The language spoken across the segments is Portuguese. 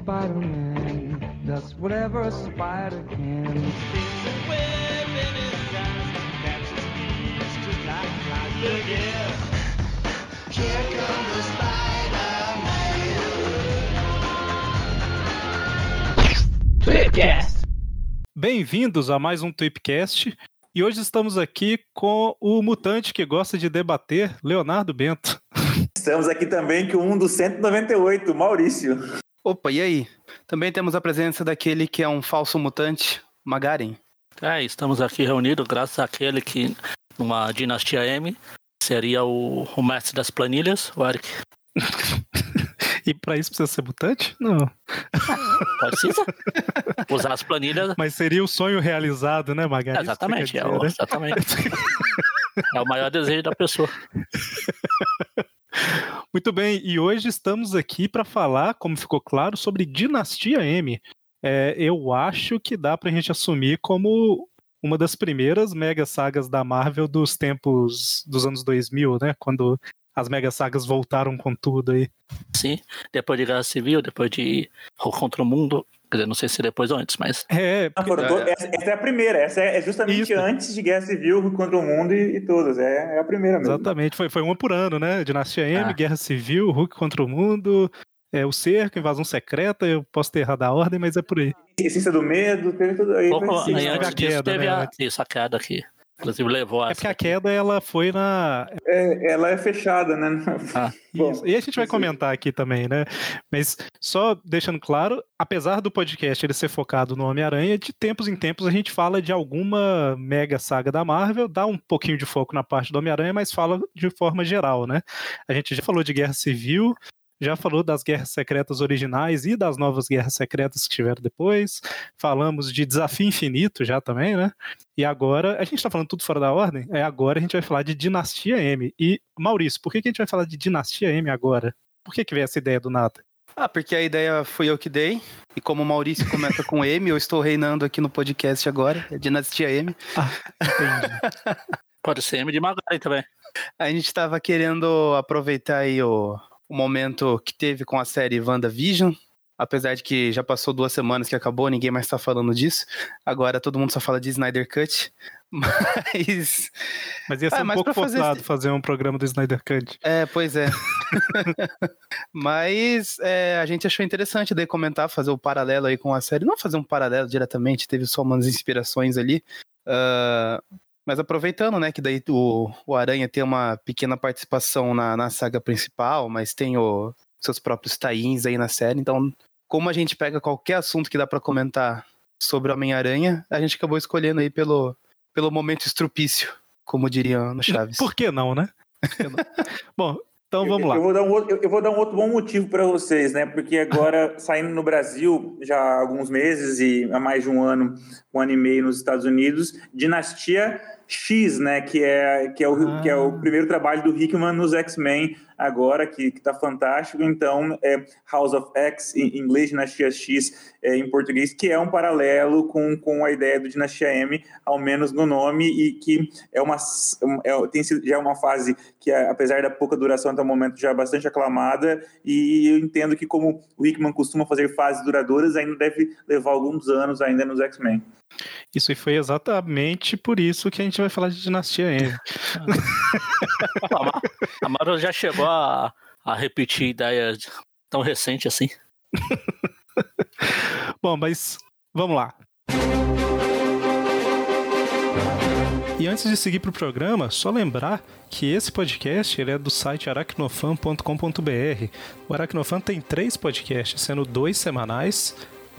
Spider-Man does whatever a spider can. There's a web in his eyes catches thieves just like flies. Look out! Here comes the Spider-Man. Tweepcast. Bem-vindos a mais um Tweepcast. E hoje estamos aqui com o mutante que gosta de debater, Leonardo Bento. Estamos aqui também com um dos 198, Maurício. Opa, e aí? Também temos a presença daquele que é um falso mutante, Magaren. É, estamos aqui reunidos graças àquele que, numa dinastia M, seria o, o mestre das planilhas, o Eric. E pra isso precisa ser mutante? Não. Precisa usar as planilhas. Mas seria o sonho realizado, né, Magari? Isso que você Exatamente, é o, dizer, né? exatamente. É o maior desejo da pessoa. Muito bem, e hoje estamos aqui para falar, como ficou claro, sobre Dinastia M. É, eu acho que dá pra gente assumir como uma das primeiras mega sagas da Marvel dos tempos dos anos 2000, né? Quando as mega sagas voltaram com tudo aí. Sim, depois de Guerra Civil, depois de contra o Mundo. Quer dizer, não sei se depois ou antes, mas. É, Ah, foram to- essa, essa é a primeira, essa é, é justamente Isso. antes de Guerra Civil contra o Mundo e, e todas. É, é a primeira mesmo. exatamente, foi, foi uma por ano, né? Dinastia M, Ah. Guerra Civil, Hulk contra o Mundo, é, o Cerco, Invasão Secreta, eu posso ter errado a ordem, mas é por aí. Ciência do Medo, teve tudo aí. Pouco assim. aí teve antes a disso queda, teve né, a, isso, a queda aqui. Inclusive levou a. É porque a queda, ela foi na... É, ela é fechada, né? Ah. Bom. E a gente vai comentar aqui também, né? Mas só deixando claro, apesar do podcast ele ser focado no Homem-Aranha, de tempos em tempos a gente fala de alguma mega saga da Marvel, dá um pouquinho de foco na parte do Homem-Aranha, mas fala de forma geral, né? A gente já falou de Guerra Civil, já falou das guerras secretas originais e das novas guerras secretas que tiveram depois. Falamos de Desafio Infinito já também, né? E agora, a gente tá falando tudo fora da ordem? É, agora a gente vai falar de Dinastia M. E, Maurício, por que, que a gente vai falar de Dinastia M agora? Por que, que veio essa ideia do nada? Ah, porque a ideia foi eu que dei. E como o Maurício começa com M, eu estou reinando aqui no podcast agora. É Dinastia M. Entendi. Pode ser M de Magari também. A gente estava querendo aproveitar aí o, o momento que teve com a série WandaVision. Apesar de que já passou duas semanas que acabou, ninguém mais tá falando disso. Agora todo mundo só fala de Snyder Cut. Mas. Mas ia ser Ah, um pouco fazer forçado esse- fazer um programa do Snyder Cut. É, pois é. Mas é, a gente achou interessante daí comentar, fazer o paralelo aí com a série. Não fazer um paralelo diretamente, teve só umas inspirações ali. Ah, mas aproveitando, né, que daí o, o Aranha tem uma pequena participação na, na saga principal, mas tem o, seus próprios tains aí na série. Então, como a gente pega qualquer assunto que dá pra comentar sobre Homem-Aranha, a gente acabou escolhendo aí pelo, pelo momento estrupício, como diriam no Chaves. Por que não, né? Por que não? Bom, então vamos Eu, lá. eu vou dar um outro, eu- eu vou dar um outro bom motivo para vocês, né? Porque agora, saindo no Brasil já há alguns meses e há mais de um ano, um ano e meio nos Estados Unidos, Dinastia X, né? Que é, que é, o, que é o Ah. primeiro trabalho do Hickman nos X-Men agora, que, que tá fantástico. Então, é House of X, em inglês, Dinastia X é, em português, que é um paralelo com, com a ideia do Dinastia M, ao menos no nome, e que é uma, é, tem sido já uma fase que, apesar da pouca duração até o momento, já é bastante aclamada, e eu entendo que, como o Hickman costuma fazer fases duradouras, ainda deve levar alguns anos ainda nos X-Men. Isso foi exatamente por isso que a gente vai falar de Dinastia M. A Ma- A Marvel já chegou a, a repetir ideias tão recente assim. Bom, mas vamos lá. E antes de seguir para o programa, só lembrar que esse podcast ele é do site aracnofan.com.br. O Aracnofan tem três podcasts, sendo dois semanais.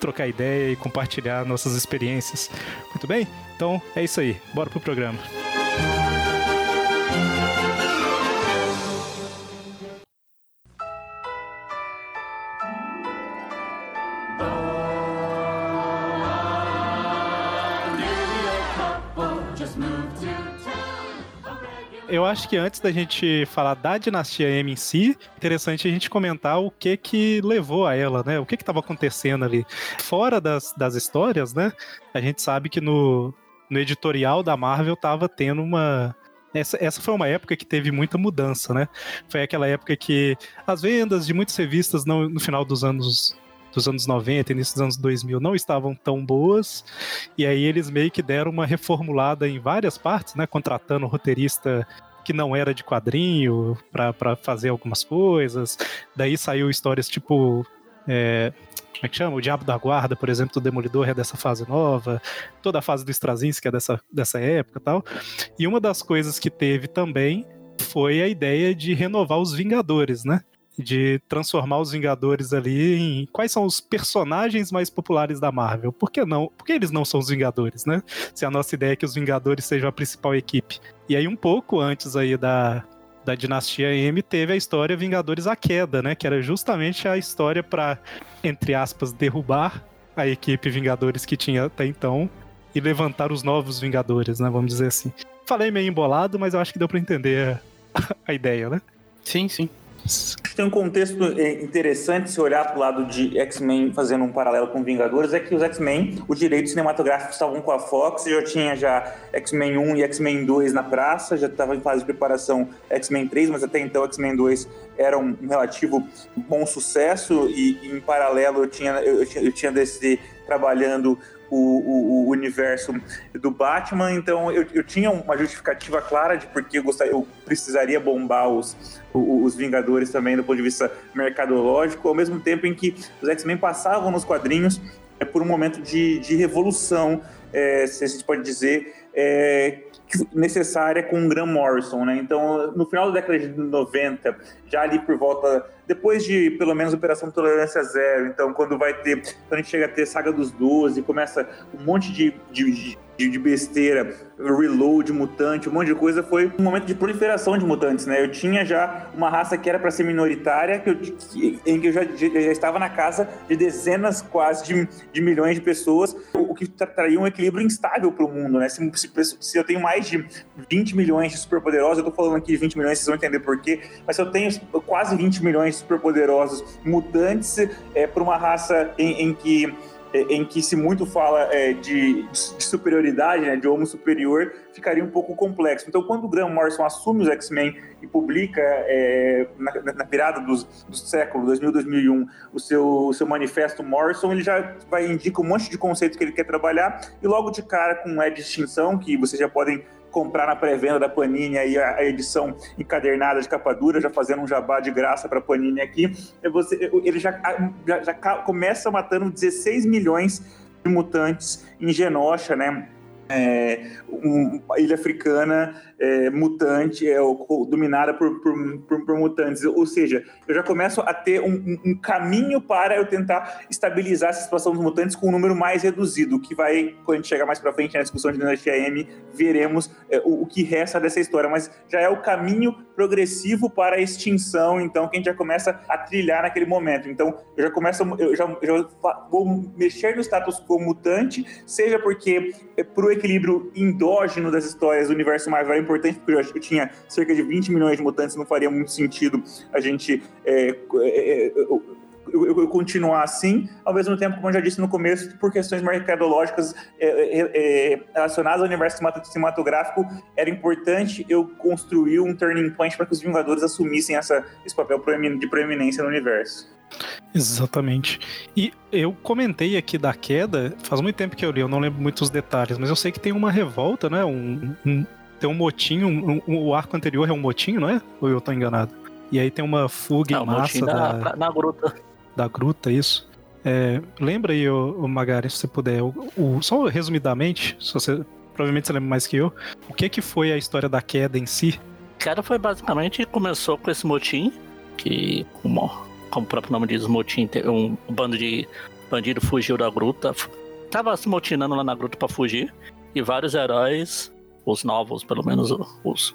trocar ideia e compartilhar nossas experiências. Muito bem? Então é isso aí. Bora pro programa. Eu acho que antes da gente falar da dinastia M em si, interessante a gente comentar o que que levou a ela, né? O que que estava acontecendo ali. Fora das, das histórias, né? A gente sabe que no, no editorial da Marvel tava tendo uma, essa, essa foi uma época que teve muita mudança, né? Foi aquela época que as vendas de muitas revistas no, no final dos anos dos anos 90, início dos anos 2000 não estavam tão boas, e aí eles meio que deram uma reformulada em várias partes, né, contratando roteirista que não era de quadrinho para fazer algumas coisas. Daí saiu histórias tipo é, como é que chama? O Diabo da Guarda, por exemplo, do Demolidor é dessa fase nova, toda a fase do Straczynski é dessa, dessa época e tal. E uma das coisas que teve também foi a ideia de renovar os Vingadores, né? De transformar os Vingadores ali em quais são os personagens mais populares da Marvel. Por que não? Por que eles não são os Vingadores, né? Se a nossa ideia é que os Vingadores sejam a principal equipe. E aí um pouco antes aí da da dinastia M teve a história Vingadores a Queda, né, que era justamente a história para entre aspas derrubar a equipe Vingadores que tinha até então e levantar os novos Vingadores, né, vamos dizer assim. Falei meio embolado, mas eu acho que deu para entender a, a ideia, né? Sim, sim. Tem um contexto é, interessante se olhar para o lado de X-Men fazendo um paralelo com Vingadores, é que os X-Men, os direitos cinematográficos estavam com a Fox, já tinha já X-Men 1 e X-Men 2 na praça, já estava em fase de preparação X-Men 3, mas até então X-Men 2 era um relativo bom sucesso e, e em paralelo eu tinha, eu, eu tinha DC trabalhando o, o, o, universo do Batman, então eu, eu tinha uma justificativa clara de porque eu, gostaria, eu precisaria bombar os, os Vingadores também do ponto de vista mercadológico, ao mesmo tempo em que os X-Men passavam nos quadrinhos é, por um momento de, de revolução, é, se a gente pode dizer, é, necessária com o Graham Morrison, né? Então, no final da década de 90, já ali por volta, depois de pelo menos Operação Tolerância Zero, então quando vai ter, quando a gente chega a ter Saga dos Doze, começa um monte de, de, de, besteira, reload, mutante, um monte de coisa, foi um momento de proliferação de mutantes, né? Eu tinha já uma raça que era para ser minoritária, que eu, que, em que eu já, já, estava na casa de dezenas quase de, de milhões de pessoas, o que traria um equilíbrio instável para o mundo, né? Se, se, se, eu tenho mais de 20 milhões de superpoderosos, eu tô falando aqui de 20 milhões, vocês vão entender por quê, mas se eu tenho quase 20 milhões de superpoderosos mutantes é, para uma raça em, em que em que se muito fala é, de, de, superioridade, né, de homo superior, ficaria um pouco complexo. Então, quando o Graham Morrison assume os X-Men e publica é, na, na, virada dos, do século 2000, 2001 o seu, o seu manifesto Morrison, ele já vai indica um monte de conceitos que ele quer trabalhar e logo de cara com é de extinção, que vocês já podem comprar na pré-venda da Panini aí a, edição encadernada de capa dura, já fazendo um jabá de graça para Panini aqui. É você, ele já, já, já começa matando 16 milhões de mutantes em Genosha, né? É, um- ilha africana é, mutante, é, dominada por, por, por- por mutantes. Ou seja, eu já começo a ter um, um- um caminho para eu tentar estabilizar essa situação dos mutantes com um número mais reduzido, que vai, quando a gente chegar mais para frente na discussão de Dinastia veremos é, o, o que resta dessa história. Mas já é o caminho progressivo para a extinção, então, que a gente já começa a trilhar naquele momento. Então, eu já começo, eu já, já vou mexer no status quo mutante, seja porque é, para o equilíbrio endógeno das histórias do universo Marvel é importante, porque eu acho que tinha cerca de 20 milhões de mutantes, não faria muito sentido a gente é, é, é, eu, eu- eu continuar assim, ao mesmo tempo, como eu já disse no começo, por questões mercadológicas é, é, é, relacionadas ao universo cinemat- cinematográfico, era importante eu construir um turning point para que os Vingadores assumissem essa, esse papel de proeminência no universo. Exatamente. E eu comentei aqui da queda, faz muito tempo que eu li, eu não lembro muitos detalhes, mas eu sei que tem uma revolta, né? Um, um- tem um motim, um- um- o arco anterior é um motim, não é? Ou eu tô enganado? E aí tem uma fuga Não, em o massa da, pra- na gruta. da gruta, isso. É, lembra aí, ô, ô Magari, se você puder, o, o- só resumidamente, se você, provavelmente você lembra mais que eu, o que que foi a história da queda em si? queda foi basicamente começou com esse motim, que como, como o próprio nome diz, motim, um, bando de bandido fugiu da gruta, tava se motinando lá na gruta pra fugir, e vários heróis, os novos, pelo menos os, os,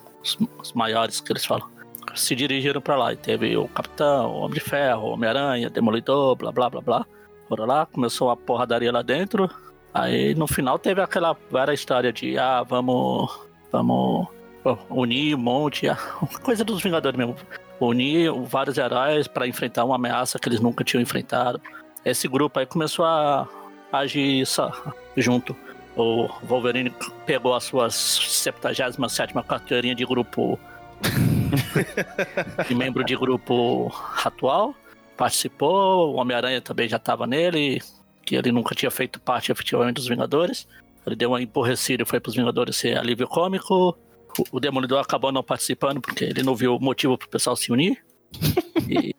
os maiores que eles falam, se dirigiram pra lá. E teve o Capitão, o Homem de Ferro, o Homem-Aranha, Demolidor, blá blá blá blá. Foram lá, começou a porradaria lá dentro. Aí no final teve aquela velha história de ah, vamos. Vamos unir um monte, a- coisa dos Vingadores mesmo. Unir vários heróis para enfrentar uma ameaça que eles nunca tinham enfrentado. Esse grupo aí começou a agir junto. O Wolverine pegou a sua 77 carteirinha de grupo. de membro de grupo atual. Participou. O Homem-Aranha também já estava nele. Que ele nunca tinha feito parte efetivamente dos Vingadores. Ele deu uma emborrecida e foi para os Vingadores ser alívio cômico. O- O Demolidor acabou não participando porque ele não viu motivo pro pessoal se unir. E,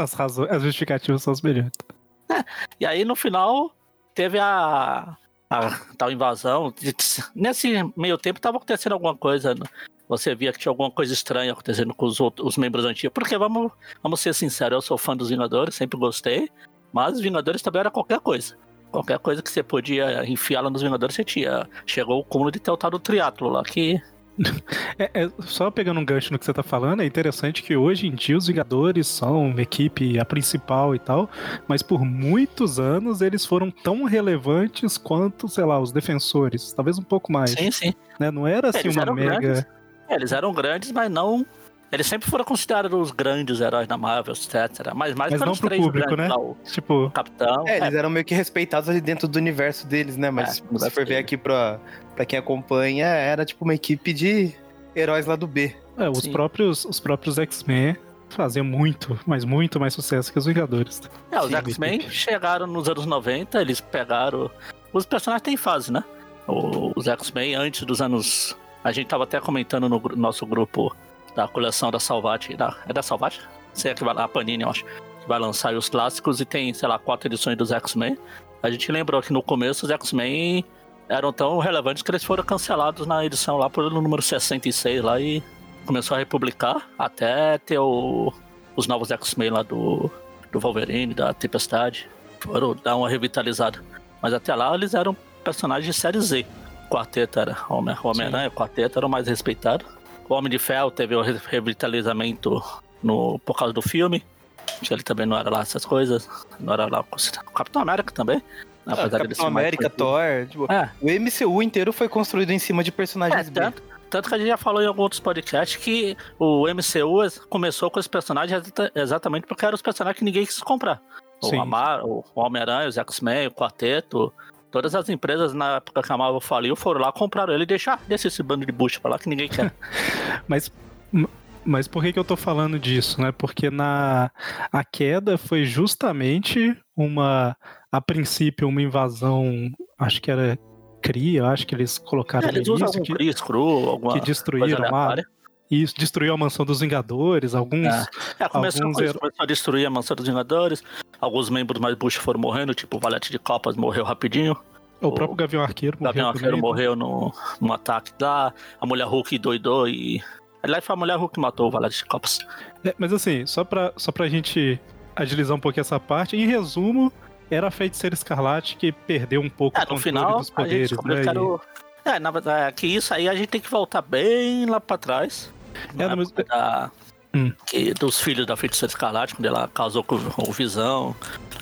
As, razões, as justificativas são semelhantes. e aí no final teve a, a tal invasão. Nesse meio tempo tava acontecendo alguma coisa. né? Você via que tinha alguma coisa estranha acontecendo com os, outros, os membros antigos. Porque vamos, vamos ser sinceros, eu sou fã dos Vingadores, sempre gostei. Mas Vingadores também era qualquer coisa. Qualquer coisa que você podia enfiar lá nos Vingadores, você tinha. Chegou o cúmulo de ter o tal do triatlo lá, que É, é, só pegando um gancho no que você tá falando, é interessante que hoje em dia os Vingadores são uma equipe a principal e tal, mas por muitos anos eles foram tão relevantes quanto, sei lá, os defensores, talvez um pouco mais. sim, sim. né? Não era assim Eles uma mega. grandes. É, eles eram grandes, mas não. Eles sempre foram considerados os grandes heróis da Marvel, etc. Mas mais Mas não pelos pro três público, grandes né? lá, o Tipo, Capitão. É, eles eram meio que respeitados ali dentro do universo deles, né? Mas É, se você universo for ver aqui pra, pra quem acompanha, era tipo uma equipe de heróis lá do B. é, os Sim. próprios, os próprios X-Men faziam muito, mas muito mais sucesso que os Vingadores. É, os X-Men chegaram nos anos 90, eles pegaram. Os personagens têm fase, né? O- Os X-Men, antes dos anos. A gente tava até comentando no nosso grupo da coleção da Salvati. Da... É da Salvati? Sei que vai lá, a Panini, eu acho. Que vai lançar aí os clássicos e tem, sei lá, quatro edições dos X-Men. A gente lembrou que no começo os X-Men eram tão relevantes que eles foram cancelados na edição lá pelo número 66 lá e começou a republicar até ter o- os novos X-Men lá do, do Wolverine, da Tempestade. Foram dar uma revitalizada. Mas até lá eles eram personagens de série Z. Quarteto era Homem- Homem-Aranha, o quarteto era o mais respeitado. O Homem de Ferro teve o re- revitalizamento no, por causa do filme. Que ele também não era lá essas coisas. Não era lá. O Capitão América também. Ah, apesar Capitão América, conhecido. Thor. Tipo, É, o MCU inteiro foi construído em cima de é personagens B. tanto, tanto que a gente já falou em alguns outros podcasts que o MCU começou com os personagens exata- exatamente porque eram os personagens que ninguém quis comprar. O, Amar, o Homem-Aranha, os X-Men, o Quarteto, todas as empresas na época que a Marvel faliu foram lá, compraram ele e deixaram esse bando de bucha pra lá que ninguém quer. Mas, mas por que, que eu tô falando disso, né? Porque na a queda foi justamente uma, a princípio, uma invasão, acho que era eu acho que eles colocaram É, eles usam algum que, Kree, Screw, alguma que destruíram a, isso, destruiu a mansão dos Vingadores, alguns. É. É, começou, Alguns hero- começou a destruir a mansão dos Vingadores. Alguns membros mais bucha foram morrendo, tipo o Valete de Copas morreu rapidinho. O próprio Gavião Arqueiro O Gavião morreu Arqueiro morreu no, num ataque lá. A mulher Hulk doidou e. Aliás, foi a mulher Hulk que matou o Valete de Copas. É, mas assim, só pra, só pra gente agilizar um pouquinho essa parte, em resumo, era a feiticeira escarlate que perdeu um pouco É, o no controle final, dos a gente poderes, né? que era E- o... É, na verdade, é que isso aí a gente tem que voltar bem lá pra trás. É, mas- da- Hum. que, dos filhos da feiticeira escarlate, quando ela casou com o Visão,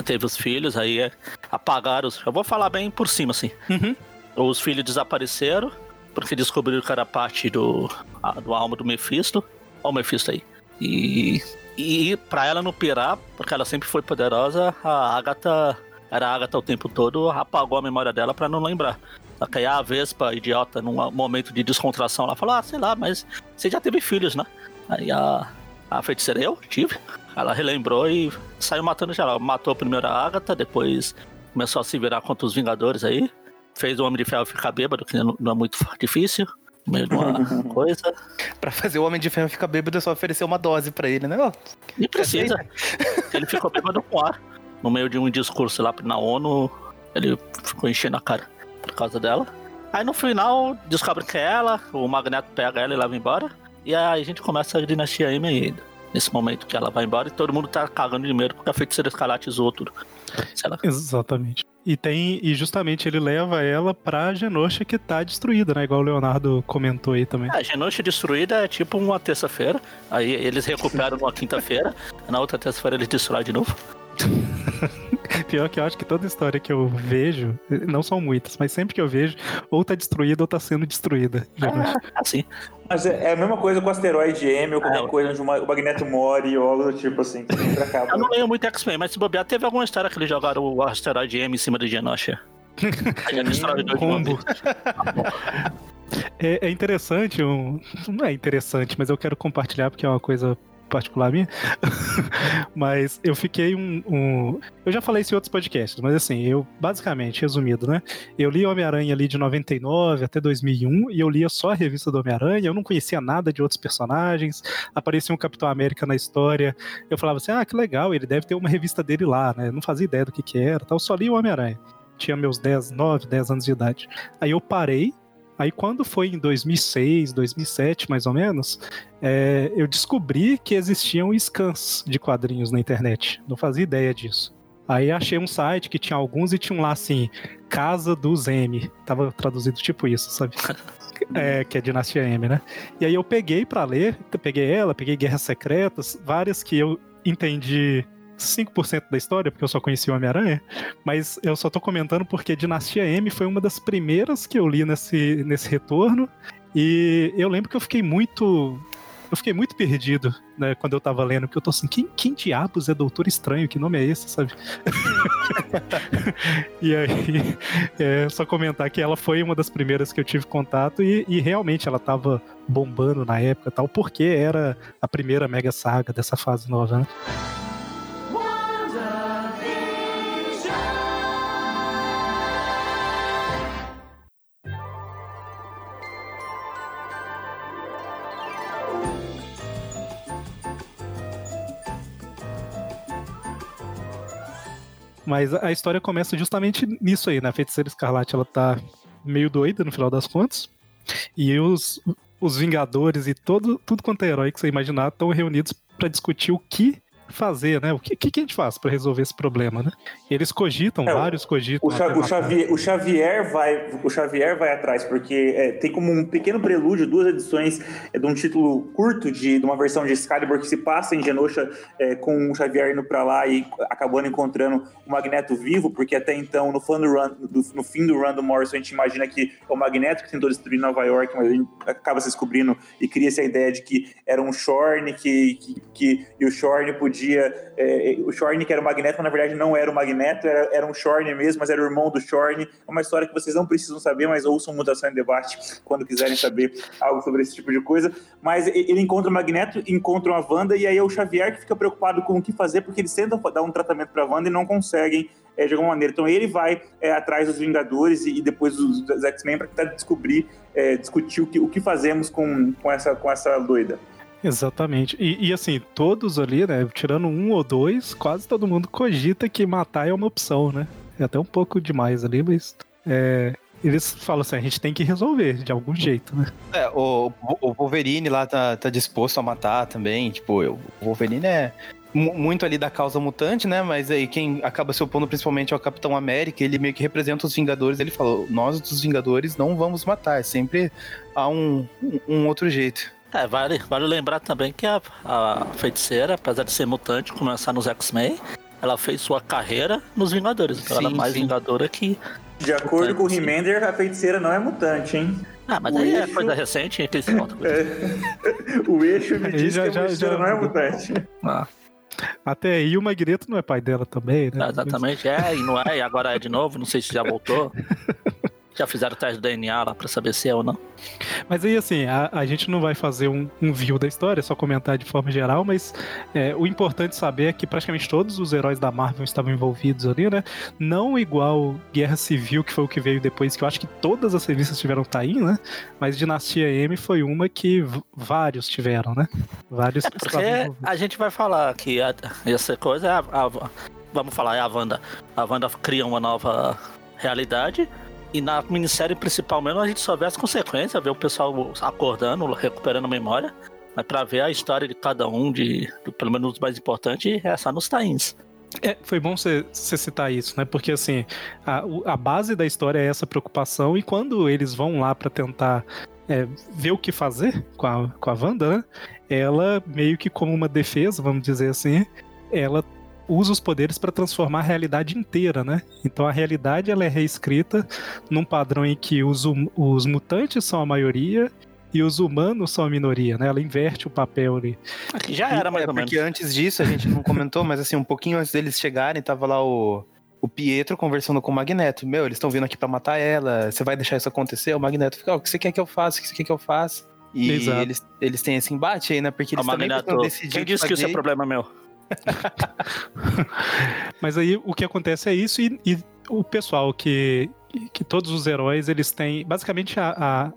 teve os filhos, aí é, apagaram os... Eu vou falar bem por cima, assim. Uhum. Os filhos desapareceram, porque descobriram que era parte do, a- do alma do Mephisto. Olha o Mephisto aí. E, e pra ela não pirar, porque ela sempre foi poderosa, a Agatha, era a Agatha o tempo todo, apagou a memória dela pra não lembrar. Que aí a Vespa, idiota, num momento de descontração, ela falou, ah, sei lá, mas você já teve filhos, né? Aí a, a feiticeira, eu tive. Ela relembrou e saiu matando geral. Matou primeiro a Agatha, depois começou a se virar contra os Vingadores aí. Fez o Homem de Ferro ficar bêbado, que não é muito difícil. No meio de uma coisa. Pra fazer o Homem de Ferro ficar bêbado, é só oferecer uma dose pra ele, né? Nem precisa. Ele ficou bêbado com ar. No meio de um discurso lá na ONU, ele ficou enchendo a cara por causa dela. Aí no final, descobre que é ela, o Magneto pega ela e leva embora. E aí a gente começa a dinastia M ainda. Nesse momento que ela vai embora e todo mundo tá cagando de medo porque a feiticeira escarlate zoou tudo. Exatamente. E tem e justamente ele leva ela pra Genosha que tá destruída, né? Igual o Leonardo comentou aí também. A Genosha destruída é tipo uma terça-feira. Aí eles recuperam numa quinta-feira. Na outra terça-feira eles destroem de novo. Pior que eu acho que toda história que eu vejo, não são muitas, mas sempre que eu vejo, ou tá destruída ou tá sendo destruída. Genosha. Assim. Mas é, é a mesma coisa com o asteroide M ou qualquer É. coisa onde o Magneto morre ou algo do tipo assim. que sempre acaba. Eu não leio muito X-Men, mas se bobear, teve alguma história que eles jogaram o asteroide M em cima de Genosha. Combo. É, é interessante, um, não é interessante, mas eu quero compartilhar porque é uma coisa particular minha. mas eu fiquei um, um- Eu já falei isso em outros podcasts, mas assim, eu, basicamente, resumido, né? Eu li Homem-Aranha ali de 99 até 2001 e eu lia só a revista do Homem-Aranha, eu não conhecia nada de outros personagens. Aparecia um Capitão América na história, eu falava assim: ah, que legal, ele deve ter uma revista dele lá, né? Eu não fazia ideia do que, que era, tal, só li o Homem-Aranha. Tinha meus 10, 9, 10 anos de idade. Aí eu parei. Aí quando foi em 2006, 2007, mais ou menos, é, eu descobri que existiam scans de quadrinhos na internet. Não fazia ideia disso. Aí achei um site que tinha alguns e tinha um lá assim, Casa dos M. Tava traduzido tipo isso, sabe? É, que é Dinastia M, né? E aí eu peguei pra ler, peguei ela, peguei Guerras Secretas, várias que eu entendi 5% da história, porque eu só conheci o Homem-Aranha, mas eu só tô comentando porque Dinastia M foi uma das primeiras que eu li nesse, nesse retorno, e eu lembro que eu fiquei muito. Eu fiquei muito perdido, né, quando eu tava lendo, porque eu tô assim, quem, quem diabos é Doutor Estranho? Que nome é esse, sabe? e aí, é só comentar que ela foi uma das primeiras que eu tive contato e, e realmente ela tava bombando na época tal, porque era a primeira mega saga dessa fase nova, né? Mas a história começa justamente nisso aí, né? A feiticeira escarlate, ela tá meio doida no final das contas. E os, os Vingadores e todo, tudo quanto é herói que você imaginar estão reunidos pra discutir o que fazer, né? O que, que, a gente faz pra resolver esse problema, né? Eles cogitam, É, vários cogitam. O, até o. Xavier, o, Xavier vai, o Xavier vai atrás, porque é, tem como um pequeno prelúdio, duas edições é, de um título curto de, de uma versão de Excalibur que se passa em Genosha é, com o Xavier indo pra lá e acabando encontrando o Magneto vivo, porque até então, no, fã do run, do- no fim do run do Morrison, a gente imagina que é o Magneto que tentou destruir Nova York, mas a gente acaba se descobrindo e cria essa ideia de que era um Shorn que, que, que- e o Shorn podia podia. é, o Shorn, que era o Magneto, mas na verdade não era o Magneto, era, era um Shorn mesmo, mas era o irmão do Shorn. É uma história que vocês não precisam saber, mas ouçam Mutação em Debate quando quiserem saber algo sobre esse tipo de coisa. Mas ele encontra o Magneto, encontra a Wanda, e aí é o Xavier que fica preocupado com o que fazer, porque eles tentam dar um tratamento pra Wanda e não conseguem. é, de alguma maneira. Então ele vai é, atrás dos Vingadores e, e depois dos, dos X-Men para tentar descobrir, é, discutir o que, o que fazemos com, com, essa, com essa doida. Exatamente. E, e, assim, todos ali, né? Tirando um ou dois, quase todo mundo cogita que matar é uma opção, né? É até um pouco demais ali, mas. é, eles falam assim: a gente tem que resolver de algum jeito, né? É, o, o Wolverine lá tá, tá disposto a matar também. Tipo, o Wolverine é mu- muito ali da causa mutante, né? Mas aí quem acaba se opondo principalmente ao Capitão América, ele meio que representa os Vingadores. Ele falou: nós, dos Vingadores, não vamos matar. Sempre há um- um outro jeito. É, vale, vale lembrar também que a, a feiticeira, apesar de ser mutante, começar nos X-Men, ela fez sua carreira nos Vingadores. Então ela é Sim, mais sim. Vingadora que. De acordo com o Sim. Remender, a feiticeira não é mutante, hein? Ah, mas O aí é eixo- coisa recente que eles contam. O eixo me diz já- que a já- feiticeira já- não é mutante. Ah, Até aí o Magneto não é pai dela também, né? exatamente, é, e não é, e agora é de novo, não sei se já voltou. Já fizeram o teste do DNA lá pra saber se é ou não. Mas aí, assim, a, a gente não vai fazer um, um view da história, é só comentar de forma geral, mas é, o importante saber é que praticamente todos os heróis da Marvel estavam envolvidos ali, né? Não igual Guerra Civil, que foi o que veio depois, que eu acho que todas as revistas tiveram Taim, né? Mas Dinastia M foi uma que vários tiveram, né? Vários É porque a gente vai falar que a- essa coisa é a, a- Vamos falar, é a Wanda. A Wanda cria uma nova realidade. E na minissérie principal mesmo a gente só vê as consequências, vê o pessoal acordando, recuperando a memória. Mas pra ver a história de cada um, de, do- pelo menos os mais importantes, é só nos tains. É, foi bom você citar isso, né? Porque assim, a, o- a base da história é essa preocupação, e quando eles vão lá pra tentar é, ver o que fazer com a, com a Wanda, né? Ela, meio que como uma defesa, vamos dizer assim, ela usa os poderes pra transformar a realidade inteira, né? Então a realidade ela é reescrita num padrão em que os, hum- os mutantes são a maioria e os humanos são a minoria, né? Ela inverte o papel ali. Aqui já era, mais é, ou menos. porque antes disso, a gente não comentou, mas assim, um pouquinho antes deles chegarem, tava lá o, o Pietro conversando com o Magneto. Meu, eles estão vindo aqui pra matar ela, você vai deixar isso acontecer? O Magneto fica, "Ó, o que você quer que eu faça? O que você quer que eu faça? E Exato. eles, eles têm esse embate aí, né? Porque eles também Magneto, decidir quem o que disse que isso é fazer. problema meu? Mas aí o que acontece é isso e, e o pessoal que, que todos os heróis eles têm basicamente a, a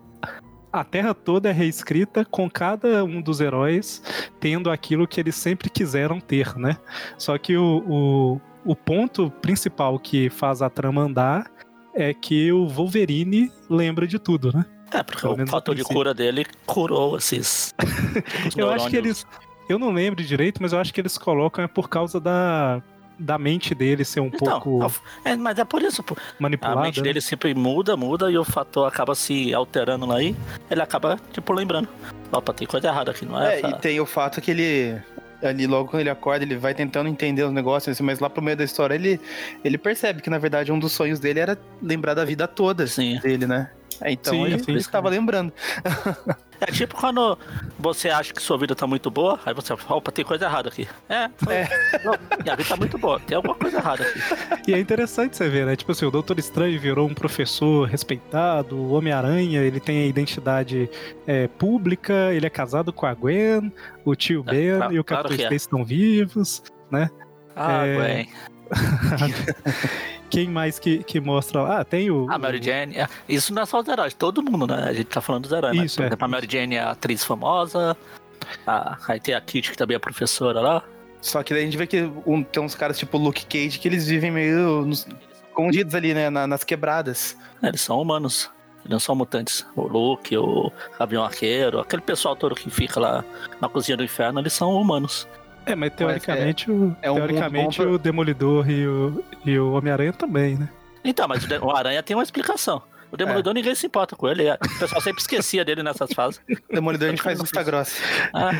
a Terra toda é reescrita com cada um dos heróis tendo aquilo que eles sempre quiseram ter, né? Só que o, o, o ponto principal que faz a trama andar é que o Wolverine lembra de tudo, né? É, porque Pelo o fator de cura dele curou esses. Eu acho que eles. Eu não lembro direito, mas eu acho que eles colocam é por causa da, da mente dele ser um Então, pouco é, mas é por isso, pô. A manipulada. mente né? dele sempre muda, muda e o fator acaba se alterando lá aí. Ele acaba, tipo, lembrando. Opa, tem coisa errada aqui, não é? É, essa- e tem o fato que ele. Ali, logo quando ele acorda, ele vai tentando entender os negócios, assim, mas lá pro meio da história ele, ele percebe que, na verdade, um dos sonhos dele era lembrar da vida toda Sim. dele, né? É, então Sim, ele, sim, ele sim. estava lembrando. É tipo quando você acha que sua vida tá muito boa, aí você fala, opa, tem coisa errada aqui. É, foi. Não, minha vida tá muito boa, tem alguma coisa errada aqui. E é interessante você ver, né? Tipo assim, o Doutor Estranho virou um professor respeitado, o Homem-Aranha, ele tem a identidade é, pública, ele é casado com a Gwen, o tio É, Ben claro- e o claro Capitão que é. Space estão vivos. Ah, É. Gwen. Quem mais que, que mostra lá? Ah, tem o. A Mary Jane. é, Isso não é só os heróis, todo mundo, né? A gente tá falando dos heróis. mas, Isso, por é. exemplo, a Mary Jane é a atriz famosa. A, aí tem a Kitty, que também é professora lá. Só que daí a gente vê que um- tem uns caras tipo Luke Cage que eles vivem meio nos- escondidos ali, né? na- nas quebradas. É, Eles são humanos. Eles não são mutantes. O Luke, o Gavião Arqueiro, aquele pessoal todo que fica lá na cozinha do inferno, eles são humanos. É, mas teoricamente, o, é um teoricamente pra- o Demolidor e o, e o Homem-Aranha também, né? Então, mas o Aranha tem uma explicação. O Demolidor ninguém se importa com ele. é- O pessoal sempre esquecia dele nessas fases. O Demolidor a gente faz vista grossa. Ah,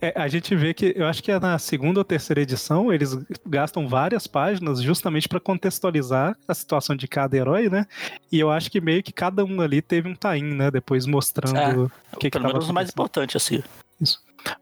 É, a gente vê que, eu acho que é na segunda ou terceira edição, eles gastam várias páginas justamente para contextualizar a situação de cada herói, né? E eu acho que meio que cada um ali teve um tain, né? Depois mostrando o que, que pelo tava menos o mais importante, assim.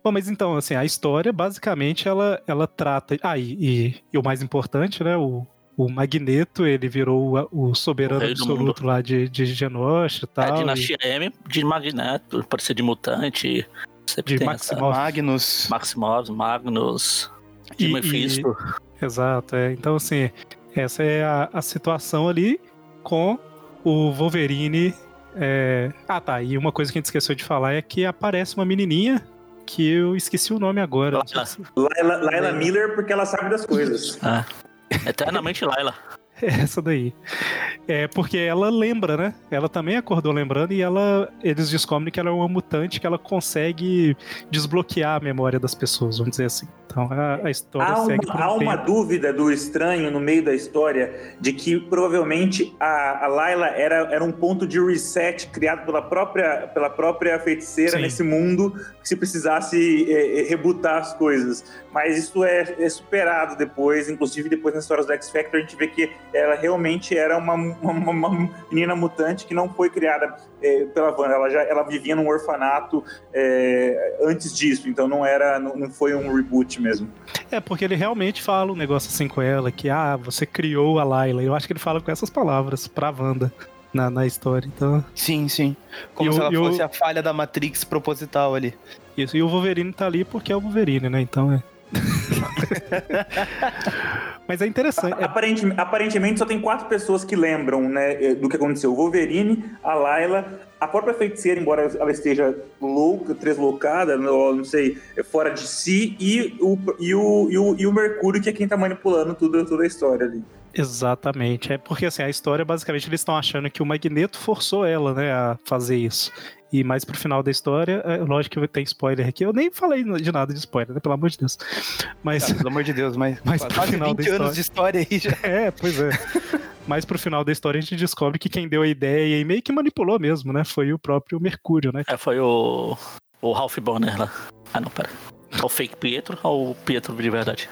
Bom, mas então, assim, a história, basicamente, ela, ela trata. Ah, e, e- e o mais importante, né? O, o Magneto, ele virou o, o soberano O absoluto lá de, de Genosha e É, tal. a e dinastia M de Magneto, ser de mutante. Sempre De Maximoff. Magnus. Maximoff, Magnus, de E- Mephisto. Exato, é. Então, assim, essa é a, a situação ali com o Wolverine. é, Ah, tá. E uma coisa que a gente esqueceu de falar é que aparece uma menininha que eu esqueci o nome agora. Laila. Laila, Laila Miller, porque ela sabe das coisas. É. Eternamente Laila. É essa daí. É porque ela lembra, né? Ela também acordou lembrando e ela eles descobrem que ela é uma mutante que ela consegue desbloquear a memória das pessoas, vamos dizer assim. Então a, a história Há segue uma, um há uma tempo. dúvida do estranho no meio da história de que provavelmente a, a Layla era, era um ponto de reset criado pela própria, pela própria feiticeira Sim. nesse mundo que se precisasse é, é, rebutar as coisas. Mas isso é, é superado depois, inclusive depois nas histórias do X Factor a gente vê que ela realmente era uma, uma, uma menina mutante que não foi criada é, pela Wanda. Ela, já, ela vivia num orfanato é, antes disso, então não era, não, não foi um reboot mesmo. É porque ele realmente fala um negócio assim com ela que ah, você criou a Layla. Eu acho que ele fala com essas palavras pra Wanda na, na história. Então, Sim, sim. Como E se ela e o- fosse a falha da Matrix proposital ali. isso. E o Wolverine tá ali porque é o Wolverine, né? Então é. Mas é interessante. É, Aparente- aparentemente só tem quatro pessoas que lembram né, eh, do que aconteceu. O Wolverine, a Layla, a própria feiticeira, embora ela esteja louca, deslocada, não, não sei, é fora de si, e o, e, o, e, o, e o Mercúrio, que é quem tá manipulando tudo, toda a história ali. Exatamente. É porque assim, a história, basicamente, eles estão achando que o Magneto forçou ela, né, a fazer isso. E mais pro final da história, é, lógico que tem spoiler aqui. Eu nem falei de nada de spoiler, né? Pelo amor de Deus. Mas. Ah, pelo amor de Deus, mas, Mas pro quase final 20 da anos de história aí já. É, pois é. Mas pro final da história a gente descobre que quem deu a ideia e meio que manipulou mesmo, né? Foi o próprio Mercúrio, né? É, foi o. O Ralph Bonner lá. Ah, não, pera. É o fake Pietro ou o Pietro de verdade?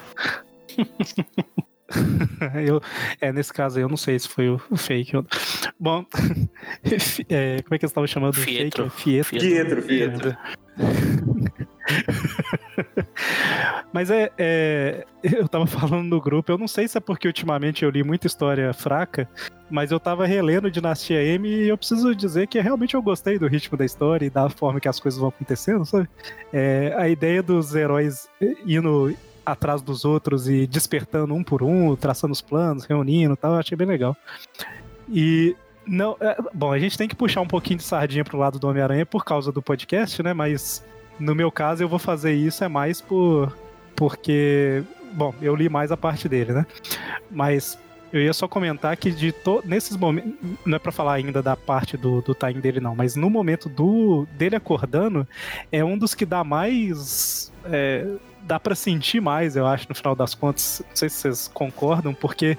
Eu, é, nesse caso aí eu não sei se foi o, fake. ou- Bom, é, como é que eles estavam chamando? o Fietro. Fake? Fietro. Pietro, Pietro. Mas é, é, Eu tava falando no grupo, eu não sei se é porque ultimamente eu li muita história fraca, mas eu tava relendo Dinastia M e eu preciso dizer que realmente eu gostei do ritmo da história e da forma que as coisas vão acontecendo, sabe? É, a ideia dos heróis indo atrás dos outros e despertando um por um, traçando os planos, reunindo e tal, eu achei bem legal. E não, é, bom, a gente tem que puxar um pouquinho de sardinha pro lado do Homem-Aranha por causa do podcast, né? Mas no meu caso eu vou fazer isso é mais por porque, bom, eu li mais a parte dele, né? Mas eu ia só comentar que de to... nesses momentos, não é pra falar ainda da parte do, do time dele não, mas no momento do dele acordando é um dos que dá mais é, dá pra sentir mais, eu acho, no final das contas. Não sei se vocês concordam, porque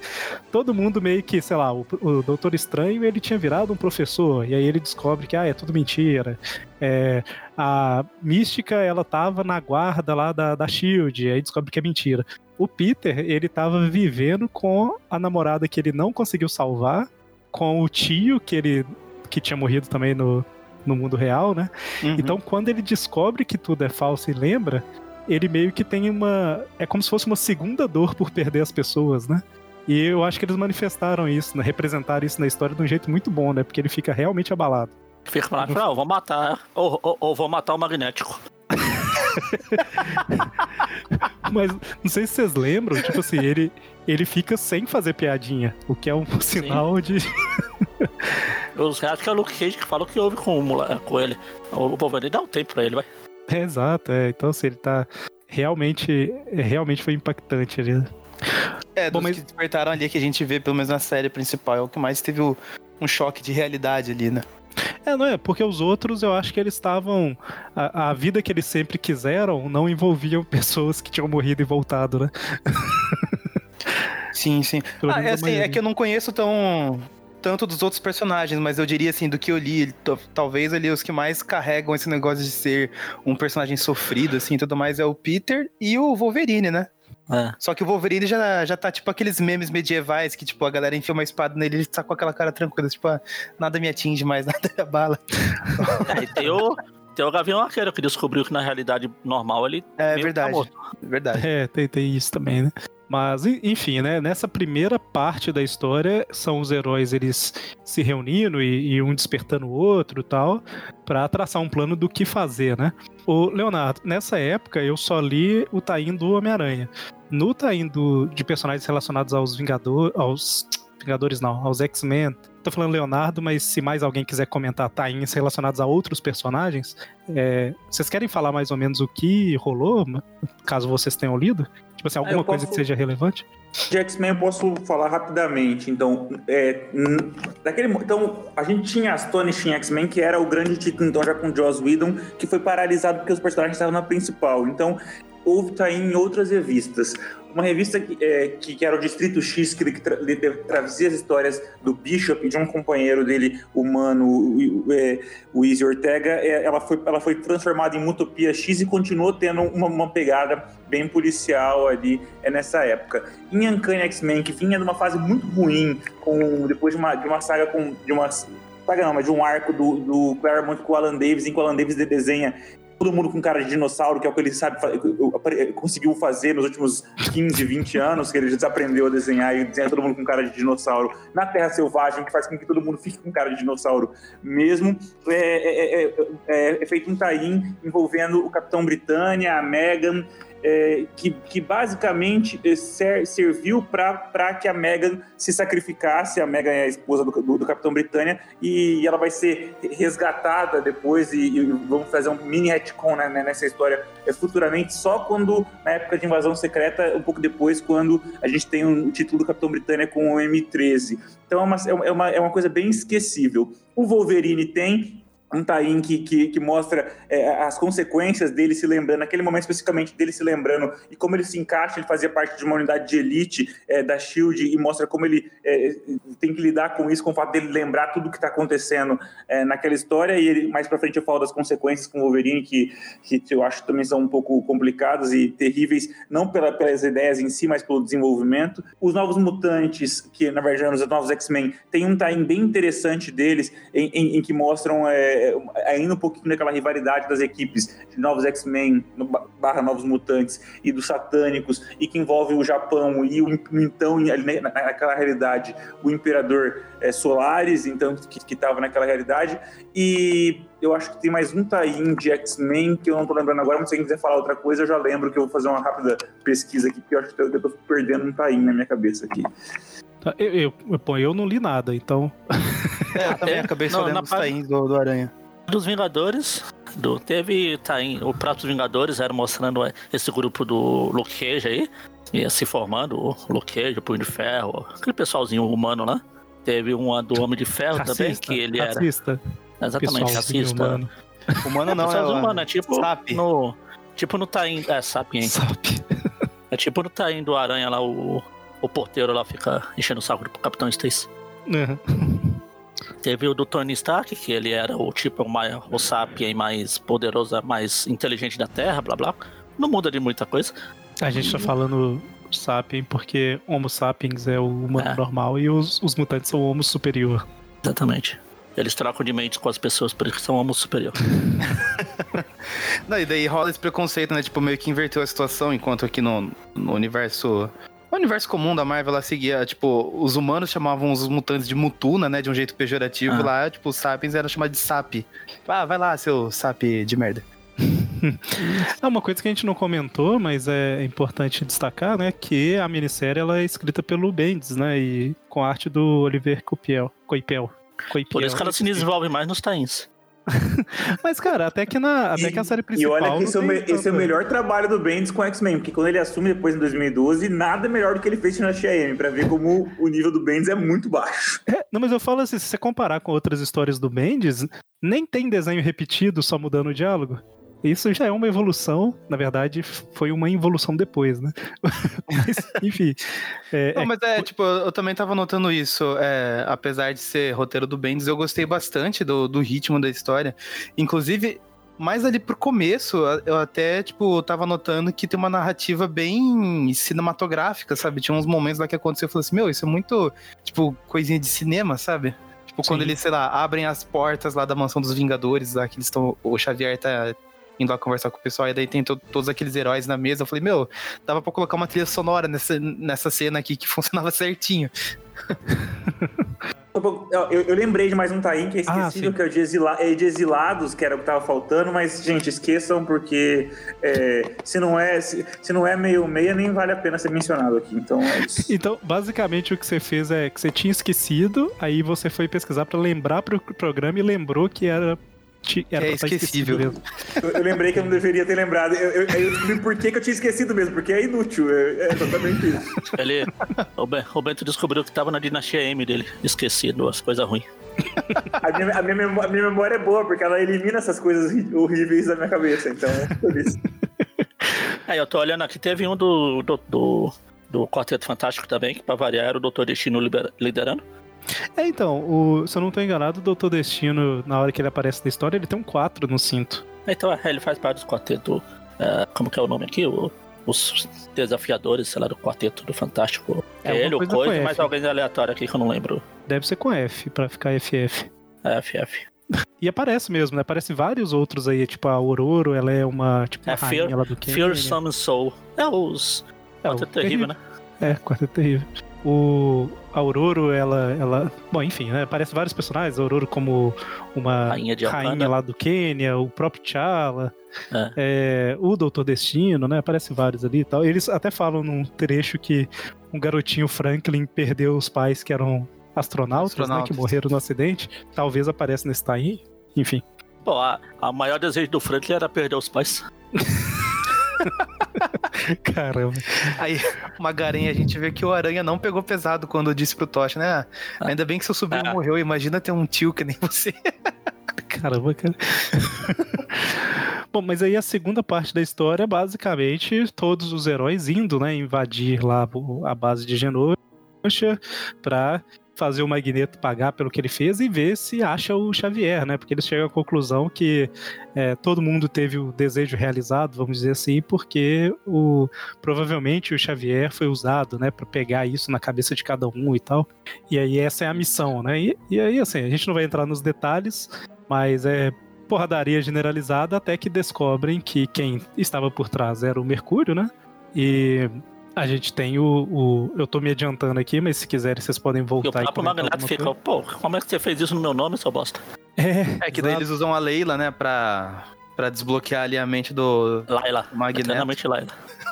todo mundo meio que, sei lá, o, o Doutor Estranho, ele tinha virado um professor, e aí ele descobre que, ah, é tudo mentira. É, a Mística, ela tava na guarda lá da, da SHIELD, aí descobre que é mentira. O Peter, ele tava vivendo com a namorada que ele não conseguiu salvar, com o tio que ele que tinha morrido também no, no mundo real, né? Uhum. Então, quando ele descobre que tudo é falso e lembra, ele meio que tem uma. É como se fosse uma segunda dor por perder as pessoas, né? E eu acho que eles manifestaram isso, né? representaram isso na história de um jeito muito bom, né? Porque ele fica realmente abalado. Fica falando, ah, vou matar. Ou, ou, ou vou matar o magnético. Mas não sei se vocês lembram, tipo assim, ele, ele fica sem fazer piadinha, o que é um sinal de. Os caras que é o Luke Cage que falou que houve com, com ele. O Wolverine dá um tempo pra ele, vai. É, exato, é. Então, assim, ele tá. Realmente. é, Realmente foi impactante ali. né? É, Bom, dos mas- que despertaram ali que a gente vê, pelo menos na série principal, é o que mais teve o- um choque de realidade ali, né? É, não é? Porque os outros eu acho que eles estavam. A, a vida que eles sempre quiseram não envolviam pessoas que tinham morrido e voltado, né? Sim, sim. Ah, é assim, é que eu não conheço tão tanto dos outros personagens, mas eu diria assim, do que eu li, talvez ali os que mais carregam esse negócio de ser um personagem sofrido, assim, e tudo mais, é o Peter e o Wolverine, né? É. Só que o Wolverine já, já tá tipo aqueles memes medievais que, tipo, a galera enfia uma espada nele e ele tá com aquela cara tranquila, tipo, ah, nada me atinge mais, nada me abala. É, e tem o, Tem o Gavião Arqueiro que descobriu que na realidade normal ele É tá verdade. morto. Verdade. É, tem, tem isso também, né? Mas, en- enfim, né? Nessa primeira parte da história, são os heróis eles se reunindo e, e um despertando o outro tal, pra traçar um plano do que fazer, né? O Leonardo, nessa época eu só li o Taim do Homem-Aranha. No Taim do, de personagens relacionados aos Vingadores, aos Vingadores não, aos X-Men. Tô falando Leonardo, mas se mais alguém quiser comentar tains relacionados a outros personagens, é, vocês querem falar mais ou menos o que rolou, caso vocês tenham lido? Tipo assim, alguma eu coisa que posso- seja relevante? De X-Men eu posso falar rapidamente. Então, é, daquele, então a gente tinha Astonishing X-Men, que era o grande título, então, já com Joss Whedon, que foi paralisado porque os personagens estavam na principal. Então, houve tá aí em outras revistas. Uma revista que, é, que, que era o Distrito X, que, tra, trazia as histórias do Bishop e de um companheiro dele, humano, o, é, o Easy Ortega, é, ela, foi, ela foi transformada em Utopia X e continuou tendo uma, uma pegada bem policial ali é, nessa época. Em Uncanny X-Men, que vinha numa fase muito ruim, com, depois de uma, de uma saga com. De uma, saga não, mas de um arco do, do Claremont com o Alan Davis, em que o Alan Davis desenha todo mundo com cara de dinossauro, que é o que ele sabe conseguiu fazer nos últimos 15, 20 anos, que ele desaprendeu a desenhar e desenha todo mundo com cara de dinossauro na Terra Selvagem, que faz com que todo mundo fique com cara de dinossauro mesmo. É, é- é- é- é feito um tie envolvendo o Capitão Britânia, a Megan, é, que, que basicamente é, ser- serviu para que a Megan se sacrificasse. A Megan é a esposa do, do- do Capitão Britânia e ela vai ser resgatada depois e, e vamos fazer um mini retcon né, nessa história é, futuramente, só quando, na época de invasão secreta, um pouco depois, quando a gente tem o título do Capitão Britânia com o M13. Então é uma, é uma, é uma coisa bem esquecível. O Wolverine tem um tain que, que, que mostra é, as consequências dele se lembrando, naquele momento especificamente dele se lembrando, e como ele se encaixa, ele fazia parte de uma unidade de elite é, da SHIELD, e mostra como ele é, tem que lidar com isso, com o fato dele lembrar tudo que está acontecendo é, naquela história, e ele, mais pra frente eu falo das consequências com o Wolverine, que, que eu acho também são um pouco complicadas e terríveis, não pela, pelas ideias em si, mas pelo desenvolvimento. Os Novos Mutantes, que na verdade os Novos X-Men, tem um time bem interessante deles, em, em, em que mostram é, ainda um pouquinho daquela rivalidade das equipes de Novos X-Men, no ba- barra Novos Mutantes, e dos Satânicos, e que envolve o Japão e o então, naquela realidade, o Imperador é, Solares, então, que estava naquela realidade, e eu acho que tem mais um tie de X-Men que eu não tô lembrando agora, mas se alguém quiser falar outra coisa, eu já lembro que eu vou fazer uma rápida pesquisa aqui, porque eu acho que eu, tô perdendo um tie na minha cabeça aqui. Tá, Eu, eu, eu, pô, eu não li nada, então. É, eu também É, acabei só lendo os página- tains do, do Aranha. Dos Vingadores, do, teve em, o Prato dos Vingadores, era mostrando esse grupo do Luke Cage aí, ia se formando, o Luke Cage, o Punho de Ferro, aquele pessoalzinho humano lá. Teve uma do Homem de Ferro também, Racista, que ele era racista, exatamente pessoalzinho racista. humano. Humano não, é o- humano, é tipo Sap. no. Tipo no Taim. É, Sapien. Sabe? É tipo no Taim do Aranha lá, o, o porteiro lá fica enchendo o saco do Capitão Stacy. Uhum. Teve o do Tony Stark, que ele era o tipo o, mai- o Sapien mais poderoso, mais inteligente da Terra, blá blá. Não muda de muita coisa. A gente tá falando sapien porque Homo sapiens é o humano É. normal e os, os mutantes são o Homo superior. Exatamente. Eles trocam de mente com as pessoas, por isso que são homo superior. Não, e daí rola esse preconceito, né? Tipo, meio que inverteu a situação, enquanto aqui no, no universo. No universo comum da Marvel, ela seguia, tipo, os humanos chamavam os mutantes de mutuna, né? De um jeito pejorativo. Ah. Lá, tipo, os sapiens eram chamados de sap. Ah, vai lá, seu sap de merda. É uma coisa que a gente não comentou, mas é importante destacar, né, que a minissérie ela é escrita pelo Bendis, né, e com a arte do Oliver Coipel. Coipel. Coipel. Por isso que ela se desenvolve mais nos tains. Mas, cara, até que, na, até E- que a série E principal... olha que esse é, o, esse é o melhor trabalho do Bendis com X-Men, porque quando ele assume depois em 2012, nada melhor do que ele fez na XM, pra ver como o nível do Bendis é muito baixo. É, não, mas eu falo assim, se você comparar com outras histórias do Bendis, nem tem desenho repetido só mudando o diálogo. Isso já é uma evolução, na verdade, foi uma involução depois, né? mas, enfim. É, Não, é- mas é, tipo, eu também tava notando isso. é, apesar de ser roteiro do Bendis, eu gostei bastante do, do ritmo da história. Inclusive, mais ali pro começo, eu até, tipo, tava notando que tem uma narrativa bem cinematográfica, sabe? Tinha uns momentos lá que aconteceu e eu falei assim, meu, isso é muito, tipo, coisinha de cinema, sabe? Tipo, quando Sim. eles, sei lá, abrem as portas lá da mansão dos Vingadores, lá que eles estão. O Xavier tá indo lá conversar com o pessoal, e daí tem to- todos aqueles heróis na mesa. Eu falei, meu, dava pra colocar uma trilha sonora nessa, nessa cena aqui que funcionava certinho. Eu, eu- eu lembrei de mais um Taim que é Ah, esquecível, sim. que é o de, exila- é de Exilados, que era o que tava faltando, mas, gente, esqueçam, porque é, se, não é, se, se não é meio meia, nem vale a pena ser mencionado aqui. Então é isso. Então, basicamente, o que você fez é que você tinha esquecido, aí você foi pesquisar pra lembrar pro programa e lembrou que era. Era é pra estar esquecido esquecível. mesmo. Eu, eu lembrei que eu não deveria ter lembrado. Eu, eu, eu descobri por que, que eu tinha esquecido mesmo, porque é inútil. É, é exatamente isso. Ele, o, Ben- o Bento descobriu que tava na dinastia M dele, esquecido, as coisas ruins. A minha, a, minha, memó- a minha memória é boa, porque ela elimina essas coisas horríveis da minha cabeça. Então, por isso. Aí eu tô olhando aqui, teve um do, do, do, do Quarteto Fantástico também, que pra variar era o Doutor Destino liderando. É, então, o- se eu não tô enganado, o Doutor Destino, na hora que ele aparece na história, ele tem um 4 no cinto. Então é, ele faz parte do quarteto. é, como que é o nome aqui? O- os desafiadores, sei lá, do quarteto do Fantástico. É, ele, o coisa mais F. alguém aleatório aqui que eu não lembro. Deve ser com F, pra ficar FF. É, FF. E aparece mesmo, né? Aparece vários outros aí, tipo a Aurora, ela é uma, tipo, É, Fear- lá do Kenya. Fearsome Soul. É os. É, o Quarteto terrível, né? É, Quarteto Terrível. O a Aurora, ela, ela. Bom, enfim, né? Aparece vários personagens. A Aurora como uma Rainha de rainha lá do Quênia, o próprio T'Challa, É. é, o Doutor Destino, né? Aparece vários ali e tal. Eles até falam num trecho que um garotinho Franklin perdeu os pais que eram astronautas, né? Astronautas. Que morreram no acidente. Talvez apareça nesse time. Enfim. Pô, a, a maior desejo do Franklin era perder os pais. Caramba. Aí, uma garanha, a gente vê que o Aranha não pegou pesado quando disse pro Tocha, né? Ah, Ainda bem que seu sobrinho Ah. morreu, imagina ter um tio que nem você. Caramba, cara. Bom, mas aí a segunda parte da história é basicamente todos os heróis indo, né, invadir lá a base de Genosha pra fazer o Magneto pagar pelo que ele fez e ver se acha o Xavier, né? Porque eles chegam à conclusão que é, todo mundo teve o desejo realizado, vamos dizer assim, porque o provavelmente o Xavier foi usado, né, para pegar isso na cabeça de cada um e tal. E aí essa é a missão, né? E, e aí assim, a gente não vai entrar nos detalhes, mas é porradaria generalizada até que descobrem que quem estava por trás era o Mercúrio, né? E a gente tem o, o- Eu tô me adiantando aqui, mas se quiserem vocês podem E o voltar e, próprio comentar Magneto alguma fica, pô, como é que você fez isso no meu nome, seu bosta? É, É que daí exato. eles usam a Leila, né, pra, pra desbloquear ali a mente do Laila. Magneto. Eternamente Laila.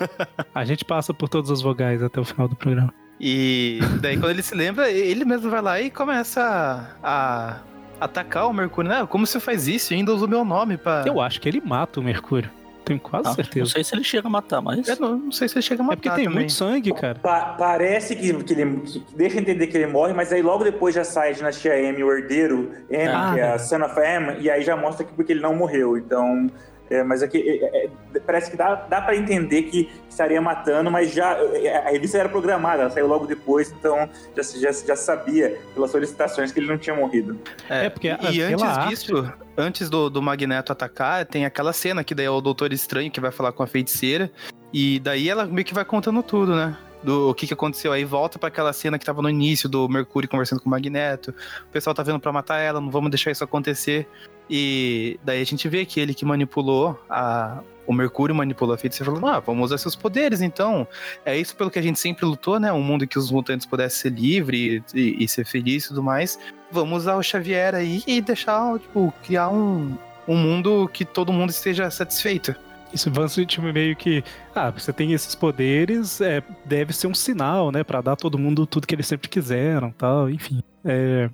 A gente passa por todas as vogais até o final do programa. E daí quando ele se lembra, ele mesmo vai lá e começa a, a atacar o Mercúrio, né? Como você faz isso? Ainda usa o meu nome pra... Eu acho que ele mata o Mercúrio. Tenho quase Não, não certeza. sei se ele chega a matar, mas. Eu não, não sei se ele chega a É matar porque tem também. muito sangue, cara. Pa- parece que, que ele que deixa entender que ele morre, mas aí logo depois já sai a dinastia M, o herdeiro M, Ah, que é é. a Son of M, e aí já mostra que porque ele não morreu. Então, é, mas aqui é, é, parece que dá, dá para entender que estaria matando, mas já é, a revista era programada, ela saiu logo depois, então já, se- já, já sabia pelas solicitações que ele não tinha morrido. É, porque a- E antes arte- disso, antes do, do Magneto atacar, tem aquela cena que daí é o Doutor Estranho que vai falar com a feiticeira. E daí ela meio que vai contando tudo, né? Do o que, que aconteceu. Aí volta pra aquela cena que tava no início do Mercúrio conversando com o Magneto. O pessoal tá vendo pra matar ela, não vamos deixar isso acontecer. E daí a gente vê que ele que manipulou a. O Mercúrio manipulou a feiticeira falando, ah, vamos usar seus poderes, então. É isso pelo que a gente sempre lutou, né? Um mundo em que os mutantes pudessem ser livres e, e ser felizes e tudo mais vamos usar o Xavier aí e deixar, tipo, criar um, um mundo que todo mundo esteja satisfeito. Isso tipo meio que. Ah, você tem esses poderes, é, deve ser um sinal, né? Pra dar a todo mundo tudo que eles sempre quiseram tal, enfim. É,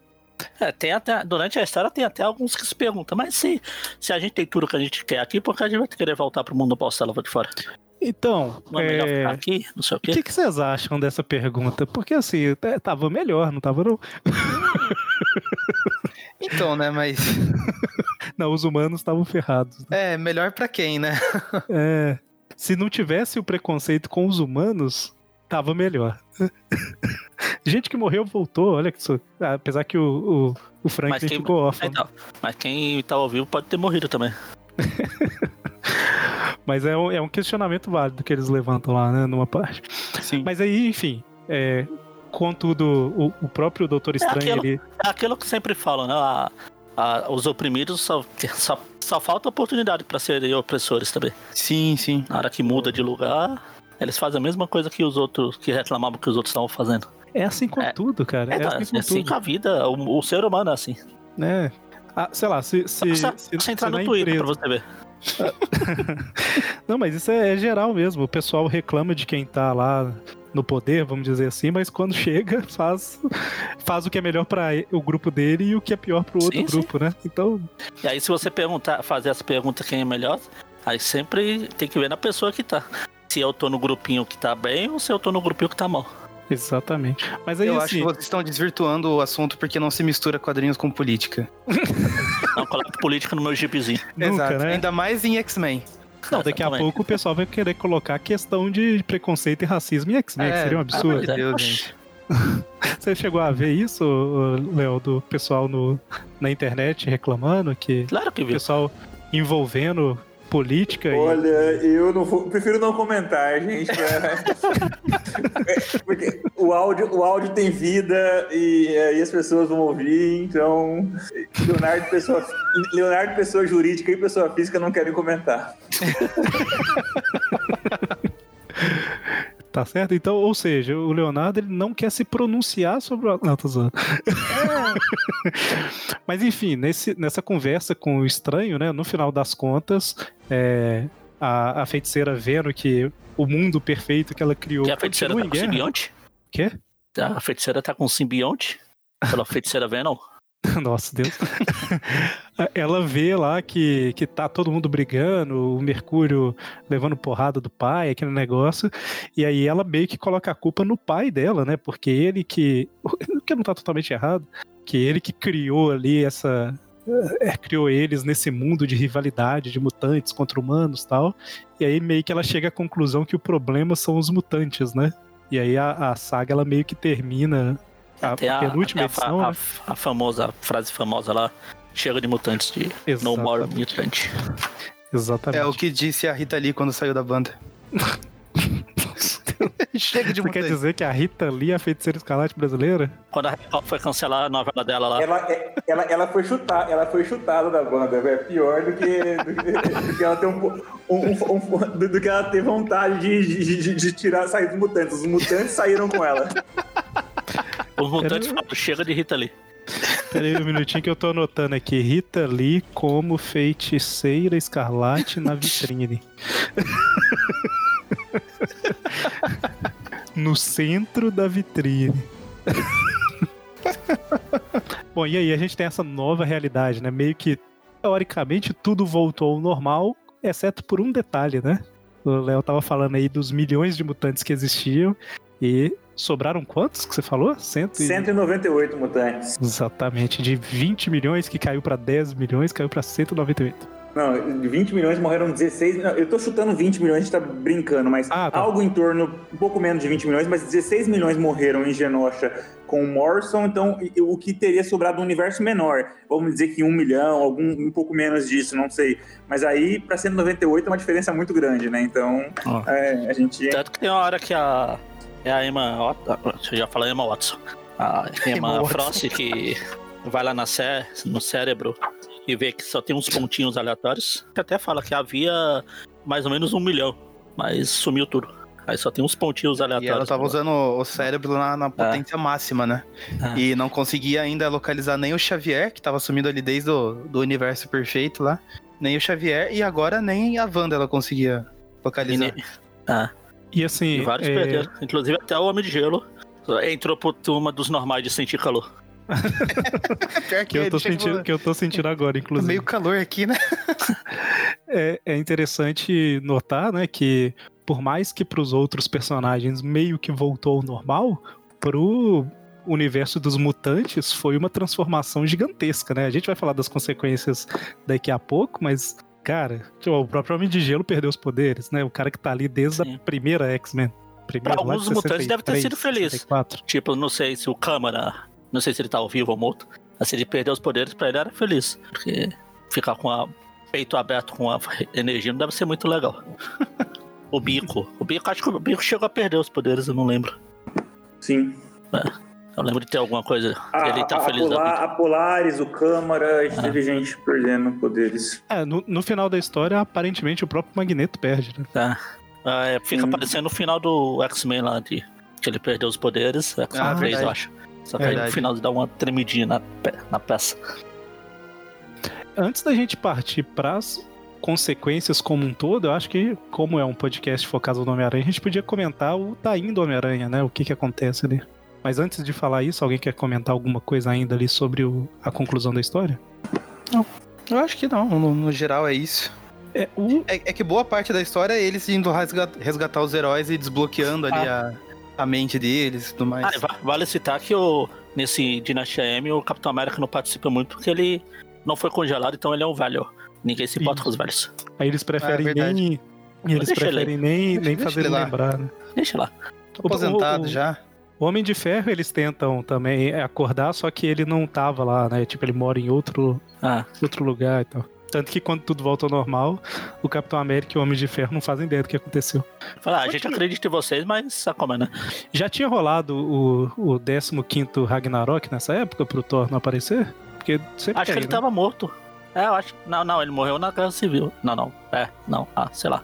É, tem até, durante a história tem até alguns que se perguntam, mas se, se a gente tem tudo que a gente quer aqui, por que a gente vai querer voltar pro mundo bosta lá de fora? Então, Não é melhor é, ficar aqui? Não sei o o quê. que, que vocês acham dessa pergunta? Porque assim, é, tava melhor, não tava não? Então, né, mas Não, os humanos estavam ferrados. é melhor pra quem, né? É, se não tivesse o preconceito com os humanos, tava melhor. Gente que morreu voltou, olha que isso. Apesar que o, o, o Franklin Mas quem- ficou órfão. Então, mas quem tá ao vivo pode ter morrido também. Mas é um, é um questionamento válido que eles levantam lá, né, numa parte. Sim. Mas aí, enfim, é, contudo, o, o próprio Doutor Estranho, aquilo. ele. É aquilo que sempre falam, né? A- a- os oprimidos só, só, só falta oportunidade pra serem opressores também. Sim, sim. Na hora que muda de lugar, eles fazem a mesma coisa que os outros, que reclamavam que os outros estavam fazendo. É assim com É. tudo, cara. É, É, assim com é assim com a vida, o, o ser humano é assim. né? Ah, sei lá, se. se, Só, se, só entrar se no Twitter empresa- pra você ver. Não, mas isso é, é geral mesmo. O pessoal reclama de quem tá lá no poder, vamos dizer assim, mas quando chega, faz, faz o que é melhor pra o grupo dele e o que é pior pro outro Sim, sim. grupo, né? Então, E aí, se você perguntar, fazer essa pergunta quem é melhor, aí sempre tem que ver na pessoa que tá. Se eu tô no grupinho que tá bem ou se eu tô no grupinho que tá mal. exatamente. Mas aí, Eu acho assim, que vocês estão desvirtuando o assunto porque não se mistura quadrinhos com política. Não coloque política no meu gibizinho. nunca, né? Ainda mais em X-Men. Não, daqui a pouco o pessoal vai querer colocar a questão de preconceito e racismo em X-Men, que É, seria um absurdo. de Deus, gente. Você chegou a ver isso, Léo, do pessoal no, na internet reclamando que Claro que o viu. pessoal envolvendo política e Olha, eu não vou, prefiro não comentar, gente. né? Porque o áudio, o áudio tem vida e aí as pessoas vão ouvir, então Leonardo pessoa, Leonardo pessoa jurídica e pessoa física não querem comentar. Tá certo? Então, ou seja, o Leonardo ele não quer se pronunciar sobre o. Tô zoando. Mas enfim, nesse, nessa conversa com o estranho, né? No final das contas, é, a, a feiticeira vendo que o mundo perfeito que ela criou Que a feiticeira tá com guerra. simbionte? Quê? A feiticeira tá com simbionte? Pela feiticeira Venom? Nossa, Deus. Ela vê lá que, que tá todo mundo brigando, o Mercúrio levando porrada do pai, aquele negócio. E aí ela meio que coloca a culpa no pai dela, né? Porque ele que. Que não tá totalmente errado. Que ele que criou ali essa. é, criou eles nesse mundo de rivalidade de mutantes contra humanos tal. E aí meio que ela chega à conclusão que o problema são os mutantes, né? E aí a, a saga ela meio que termina. A, Tem a, penúltima tem a, fa- edição, a, né? a famosa, a frase famosa lá, chega de mutantes de No More. Mutant. Exatamente. É o que disse a Rita Lee quando saiu da banda. Chega de Você quer dizer que a Rita Lee é a feiticeira escarlate brasileira? Quando a Record foi cancelar a novela dela lá, Ela, é- ela, ela, foi chutada, ela foi chutada da banda, velho. Pior do que, do que, do que ela ter um, um- um- um- do, do que ela ter vontade de, de, de- de tirar, sair dos mutantes. Os mutantes saíram com ela. os mutantes falaram, chega de Rita Lee. Pera aí um minutinho que eu tô anotando aqui. Rita Lee como feiticeira escarlate na vitrine. no centro da vitrine. Bom, e aí a gente tem essa nova realidade, né? Meio que, teoricamente, tudo voltou ao normal, exceto por um detalhe, né? O Léo tava falando aí dos milhões de mutantes que existiam e sobraram quantos que você falou? Cento e... 198 mutantes. Exatamente, de 20 milhões que caiu pra 10 milhões, caiu pra 198. Não, de 20 milhões morreram 16. Não, eu tô chutando 20 milhões, a gente tá brincando, mas Ah, tá. algo em torno, um pouco menos de 20 milhões, mas 16 milhões morreram em Genosha com o Morrison, então o que teria sobrado um universo menor. Vamos dizer que um milhão, algum um pouco menos disso, não sei. Mas aí, pra 198 é uma diferença muito grande, né? Então, Ó. é, a gente. Tanto que tem uma hora que a. É a Emma. Eu já falei Emma Watson. A Emma Emma Watson. Frost que vai lá na cé, no cérebro e vê que só tem uns pontinhos aleatórios. Que até fala que havia mais ou menos um milhão, mas sumiu tudo. Aí só tem uns pontinhos E aleatórios. ela tava usando o cérebro na, na potência máxima, né? Ah. E não conseguia ainda localizar nem o Xavier, que tava sumido ali desde o do universo perfeito lá. Nem o Xavier, e agora nem a Wanda ela conseguia E, localizar. ne- ah, E assim, e vários é, perderam. Inclusive até o Homem de Gelo entrou pro turma dos normais de sentir calor. Pior que, eu tô sentindo, que eu tô sentindo agora, "Tá inclusive. meio calor aqui, né? É, é interessante notar, né, que por mais que pros outros personagens meio que voltou ao normal, pro universo dos mutantes foi uma transformação gigantesca, né? A gente vai falar das consequências daqui a pouco, mas, cara, tipo, o próprio Homem de Gelo perdeu os poderes, né? O cara que tá ali desde Sim. a primeira X-Men. Primeira, Pra lá de alguns mutantes deve ter 63, sido feliz. 64. Tipo, não sei se o Câmara, não sei se ele tá ao vivo ou morto, mas se ele perdeu os poderes, pra ele era feliz. Porque ficar com o peito aberto com a energia não deve ser muito legal. o bico. O bico, acho que o bico chegou a perder os poderes, eu não lembro. Sim. Eu lembro de ter alguma coisa. A, ele tá a- a feliz da Polar- a Polaris, o Câmara, Ah. teve gente perdendo poderes. É, no, no final da história, aparentemente o próprio Magneto perde, né? Tá. Ah, é, fica Sim. parecendo no final do X-Men lá, de, que ele perdeu os poderes. X-Men Ah, 3, verdade. eu acho. Só que aí no Verdade. final dá uma tremidinha na, pe- na peça. Antes da gente partir pras consequências como um todo, eu acho que, como é um podcast focado no Homem-Aranha, a gente podia comentar o Taim do Homem-Aranha, né? O que que acontece ali. Mas antes de falar isso, alguém quer comentar alguma coisa ainda ali sobre o- a conclusão da história? Eu acho que não, no, no geral é isso. É, o, É, é que boa parte da história é eles indo resga- resgatar os heróis e desbloqueando ali a, a mente deles e tudo mais. Ah, va- vale citar que o, nesse Dinastia M o Capitão América não participa muito porque ele não foi congelado, então ele é um velho. Ninguém se importa com os velhos. aí eles preferem Ah, é nem. Eles preferem nem, nem Deixa fazer ele lembrar, né? Deixa lá. Tô aposentado o- o- já. O Homem de Ferro, eles tentam também acordar, só que ele não tava lá, né? Tipo, ele mora em outro, Ah, outro lugar e tal. Tanto que quando tudo volta ao normal, o Capitão América e o Homem de Ferro não fazem ideia do que aconteceu. fala, ah, a gente acredita em vocês, mas é, né? Já tinha rolado o, o 15 Ragnarok nessa época pro Thor não aparecer? Porque sempre Acho que tem, ele né? tava morto. É, eu acho. Não, não, ele morreu na Guerra Civil. Não, não. É, não. Ah, sei lá.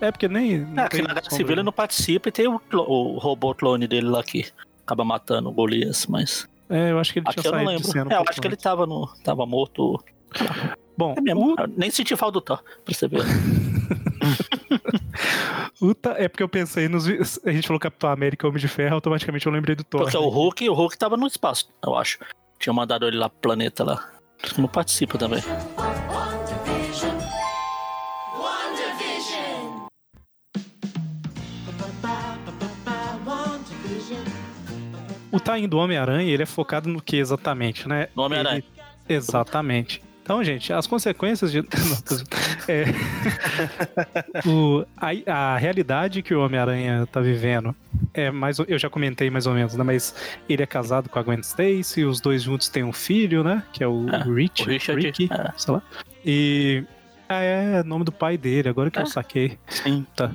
É, porque nem. É, que na Guerra Civil ele não participa e tem o, o robô clone dele lá que acaba matando o Golias, mas. É, eu acho que ele Aqui tinha eu não lembro. É, eu acho que ele tava no. tava morto. Bom, É mesmo. o, nem senti falta do Thor, pra você ver. o Ta- é porque eu pensei nos. A gente falou Capitão América e Homem de Ferro, automaticamente eu lembrei do Thor. Porque né? o Hulk, o Hulk tava no espaço, eu acho. Tinha mandado ele lá pro planeta lá. Não participa também. O Taim do Homem-Aranha, ele é focado no que exatamente, né? No Homem-Aranha. Ele- Exatamente. Então, gente, as consequências de. É... o... a, a realidade que o Homem-Aranha tá vivendo é mais. Eu já comentei mais ou menos, né? Mas ele é casado com a Gwen Stacy, os dois juntos têm um filho, né? Que é o É, Rich. o Richard, Ricky, é. sei lá. E. Ah, é nome do pai dele, agora que É. eu saquei. Sim. Tá.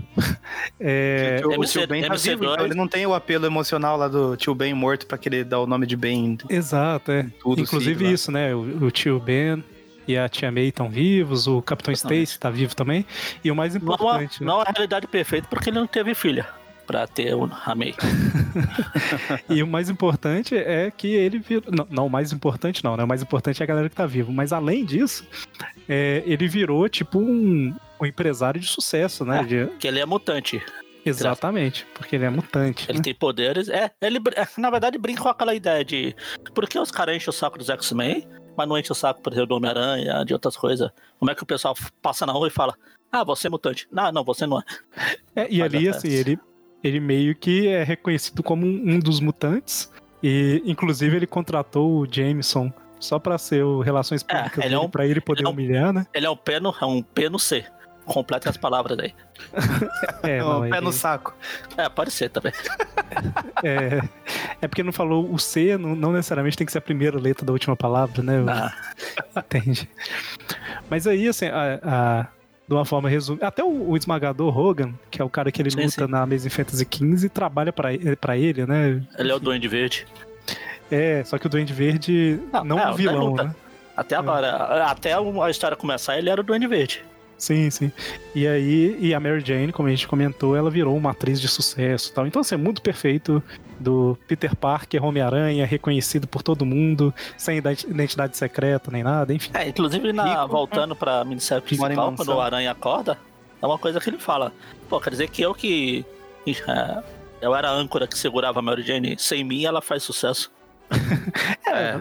É, o, o MC tio Ben tá MC2. vivo, então ele não tem o apelo emocional lá do tio Ben morto pra querer dar o nome de Ben Exato, é. tudo. Inclusive lá. isso, né? O, o tio Ben e a tia May estão vivos, o Capitão. Stacy tá vivo também. E o mais Não, é- importante, né? não é a realidade perfeita porque ele não teve filha. Pra ter o Amei. e o mais importante é que ele virou. Não, não, o mais importante não, né? O mais importante é a galera que tá vivo. Mas além disso, é, ele virou tipo um, um empresário de sucesso, né? É. De- Que ele é mutante. Exatamente, porque ele é mutante. Ele né? tem poderes. É, ele, na verdade, brinca com aquela ideia de. Por que os caras enchem o saco dos X-Men, mas não enchem o saco, por exemplo, do Homem-Aranha, de outras coisas? Como é que o pessoal passa na rua e fala: Ah, você é mutante. Não, não, você não é. É, e Mas ali, assim, ele, ele meio que é reconhecido como um, um dos mutantes. E, inclusive, ele contratou o Jameson só pra ser o Relações É, Públicas ele é um- pra ele poder ele é um- humilhar, né? Ele é um pé no, é um pé no C. Completa as palavras aí. É, Ó, não, pé ele- no saco. É, pode ser também. é, é porque não falou o C, não, não necessariamente tem que ser a primeira letra da última palavra, né? Ah, Entende? Mas aí, assim, a, a- de uma forma resumida. Até o, o esmagador Hogan, que é o cara que ele Sim, luta sim. na Amazing Fantasy XV, trabalha pra, ele- né? ele é o Duende Verde. É, só que o Duende Verde Não, não é, é um o vilão, luta. né? Até agora, até a história começar, ele era o Duende Verde. Sim, sim. E aí, e a Mary Jane, como a gente comentou, ela virou uma atriz de sucesso e tal. Então, assim, é muito perfeito do Peter Parker, Homem-Aranha, reconhecido por todo mundo, sem identi- identidade secreta nem nada, enfim. É, inclusive, na, Rico. voltando pra minissérie principal, quando o Aranha acorda, é uma coisa que ele fala. Pô, quer dizer que eu que. é, eu era a âncora que segurava a Mary Jane. Sem mim, ela faz sucesso. É.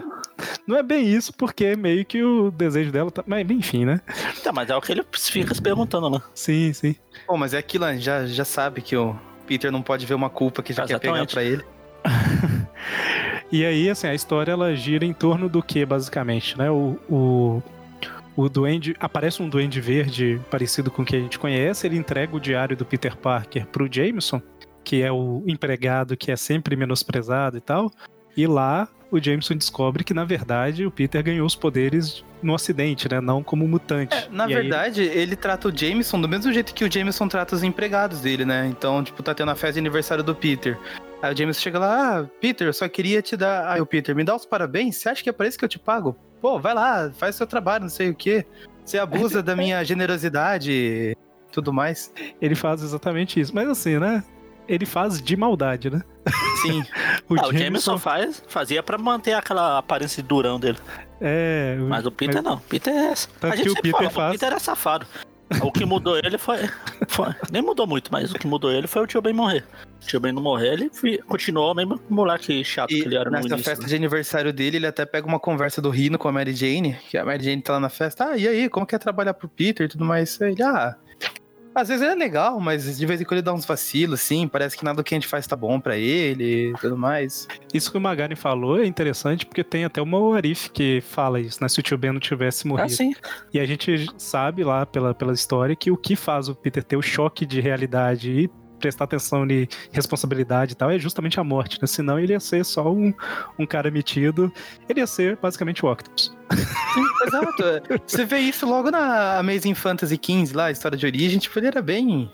Não é bem isso, porque meio que o desejo dela tá. Mas, enfim, né? Tá, mas é o que ele fica se perguntando, né? Sim, sim. Bom, mas é aquilo, né? já, já sabe que o Peter não pode ver uma culpa que já quer pegar Exatamente. pra ele. E aí, assim, a história ela gira em torno do que, basicamente, né? O, o, o duende. Aparece um duende verde parecido com o que a gente conhece, ele entrega o diário do Peter Parker pro Jameson, que é o empregado que é sempre menosprezado e tal. E lá o Jameson descobre que, na verdade, o Peter ganhou os poderes no acidente, né? Não como mutante. É, na E aí- verdade, ele trata o Jameson do mesmo jeito que o Jameson trata os empregados dele, né? Então, tipo, tá tendo a festa de aniversário do Peter. Aí o James chega lá, ah, Peter, eu só queria te dar. Aí o Peter, me dá os parabéns? Você acha que é por isso que eu te pago? Pô, vai lá, faz seu trabalho, não sei o quê. Você abusa da minha generosidade e tudo mais. Ele faz exatamente isso. Mas assim, né? Ele faz de maldade, né? Sim. O Ah, o Jameson Jameson faz, fazia pra manter aquela aparência de durão dele. é. Mas o Peter não. O Peter é. Tanto a gente que o Peter fala, faz- o Peter é safado. O que mudou ele foi, foi- Nem mudou muito, mas o que mudou ele foi o tio Ben morrer. O tio Ben não morrer, ele continuou o mesmo moleque chato E que ele era no nessa início. festa né? de aniversário dele, ele até pega uma conversa do Rino com a Mary Jane, que a Mary Jane tá lá na festa. Ah, e aí, como que é trabalhar pro Peter e tudo mais? Ele, ah. Às vezes ele é legal, mas de vez em quando ele dá uns vacilos, assim. Parece que nada do que a gente faz tá bom pra ele e tudo mais. Isso que o Magari falou é interessante porque tem até uma Warif que fala isso, né? Se o tio Ben não tivesse Ah, morrido. sim. E a gente sabe lá pela, pela história que o que faz o Peter ter o choque de realidade e prestar atenção em responsabilidade e tal é justamente a morte, né? Senão ele ia ser só um, um cara metido. Ele ia ser basicamente o Octopus. Exato. é. Você vê isso logo na Amazing Fantasy XV, lá, a história de origem, tipo, ele era bem.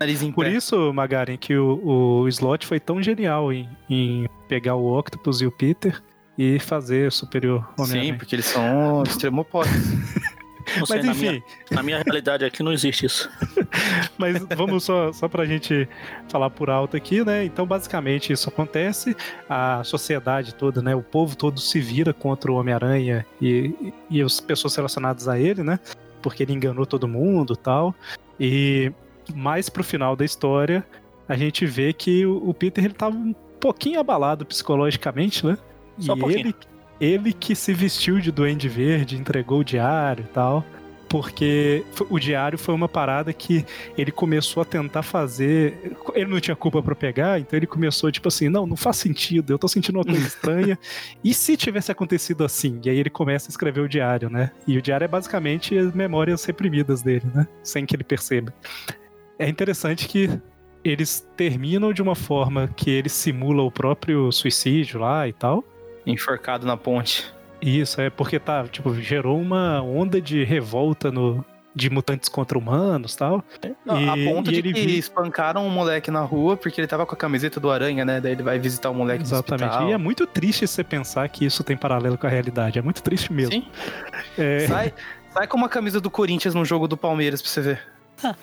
Nariz em Por isso, Magaren, que o, o Slot foi tão genial em, em pegar o Octopus e o Peter e fazer superior Sim, porque eles são extremo opostos. Não sei, Mas na, enfim, minha, na minha realidade aqui não existe isso. Mas vamos só, só pra gente falar por alto aqui, né? Então, basicamente, isso acontece. A sociedade toda, né? O povo todo se vira contra o Homem-Aranha e, e as pessoas relacionadas a ele, né? Porque ele enganou todo mundo e tal. E mais pro final da história, a gente vê que o, o Peter ele tava um pouquinho abalado psicologicamente, né? Só um e pouquinho. ele, ele que se vestiu de Duende Verde, entregou o diário e tal. Porque o diário foi uma parada que ele começou a tentar fazer. Ele não tinha culpa pra pegar, então ele começou, tipo assim, não, não faz sentido, eu tô sentindo uma coisa estranha. E se tivesse acontecido assim? E aí ele começa a escrever o diário, né? E o diário é basicamente as memórias reprimidas dele, né? Sem que ele perceba. É interessante que eles terminam de uma forma que ele simula o próprio suicídio lá e tal. Enforcado na ponte. Isso, é porque tá, tipo, gerou uma onda de revolta no, de mutantes contra humanos tal. Não, a E- ponto e de ele que vi- espancaram um moleque na rua porque ele tava com a camiseta do Aranha, né? Daí ele vai visitar o moleque Exatamente. no hospital. E é muito triste você pensar que isso tem paralelo com a realidade. É muito triste mesmo. Sim. É, Sai, sai com uma camisa do Corinthians no jogo do Palmeiras pra você ver.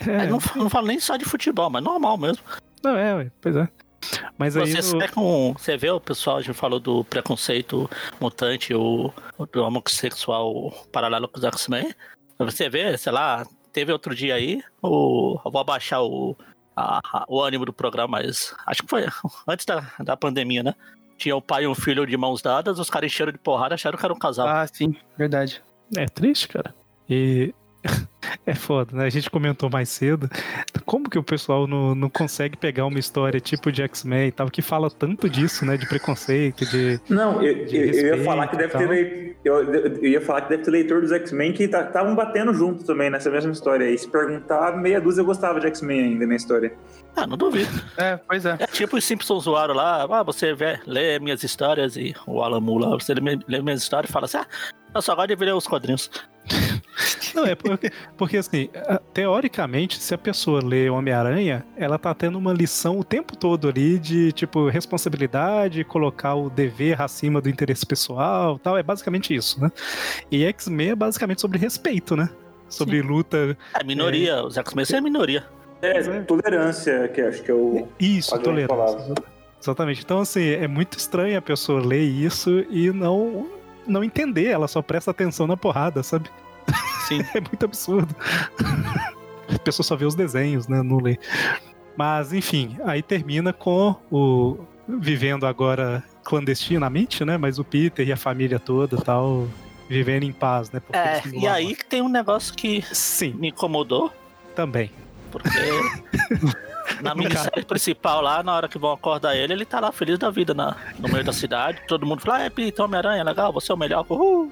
é, não, não falo nem só de futebol, mas normal mesmo. não, é, ué, pois é. Mas aí. Você, no- com, você vê o pessoal, a gente falou do preconceito mutante, o, o do homossexual paralelo com os X-Men. Você vê, sei lá, teve outro dia aí, o, eu vou abaixar o, a- a- o ânimo do programa, mas acho que foi antes da, da pandemia, né? Tinha o pai e um filho de mãos dadas, os caras encheram de porrada acharam que era um casal. Ah, sim, verdade. É triste, cara. E. É foda, né? A gente comentou mais cedo. Como que o pessoal não, não consegue pegar uma história tipo de X-Men e tal, que fala tanto disso, né? De preconceito, de. Não, eu, De eu- eu ia falar que e deve ter eu, eu ia falar que deve ter leitor dos X-Men que estavam batendo junto também nessa mesma história aí. Se perguntar, meia dúzia gostava de X-Men ainda na história. Ah, não duvido. É, pois é. É tipo os Simpsons zoaram lá, ah, você vê, lê minhas histórias e o Alan Moore lá, você lê, lê minhas histórias e fala assim, ah, eu só gosto de ver os quadrinhos. Não, é porque, porque assim, teoricamente, se a pessoa lê Homem-Aranha, ela tá tendo uma lição o tempo todo ali de, tipo, responsabilidade, colocar o dever acima do interesse pessoal tal. É basicamente isso, né? E X-Men é basicamente sobre respeito, né? Sobre luta. É minoria, os X-Men são a minoria. É, é. tolerância, que acho que é o. Isso, a grande tolerância. Exatamente. Então, assim, é muito estranho a pessoa ler isso e não, não entender. Ela só presta atenção na porrada, sabe? Sim. é muito absurdo. A pessoa só vê os desenhos, né? Não lê. Mas, enfim, aí termina com o. Vivendo agora clandestinamente, né? Mas o Peter e a família toda tal. Vivendo em paz, né? Porque É, e aí que tem um negócio que. Sim, me incomodou, também. porque na minissérie principal lá, na hora que vão acordar ele, ele tá lá feliz da vida na, no meio da cidade, todo mundo fala, ah, é Peter, Homem-Aranha, legal, você é o melhor, uhul.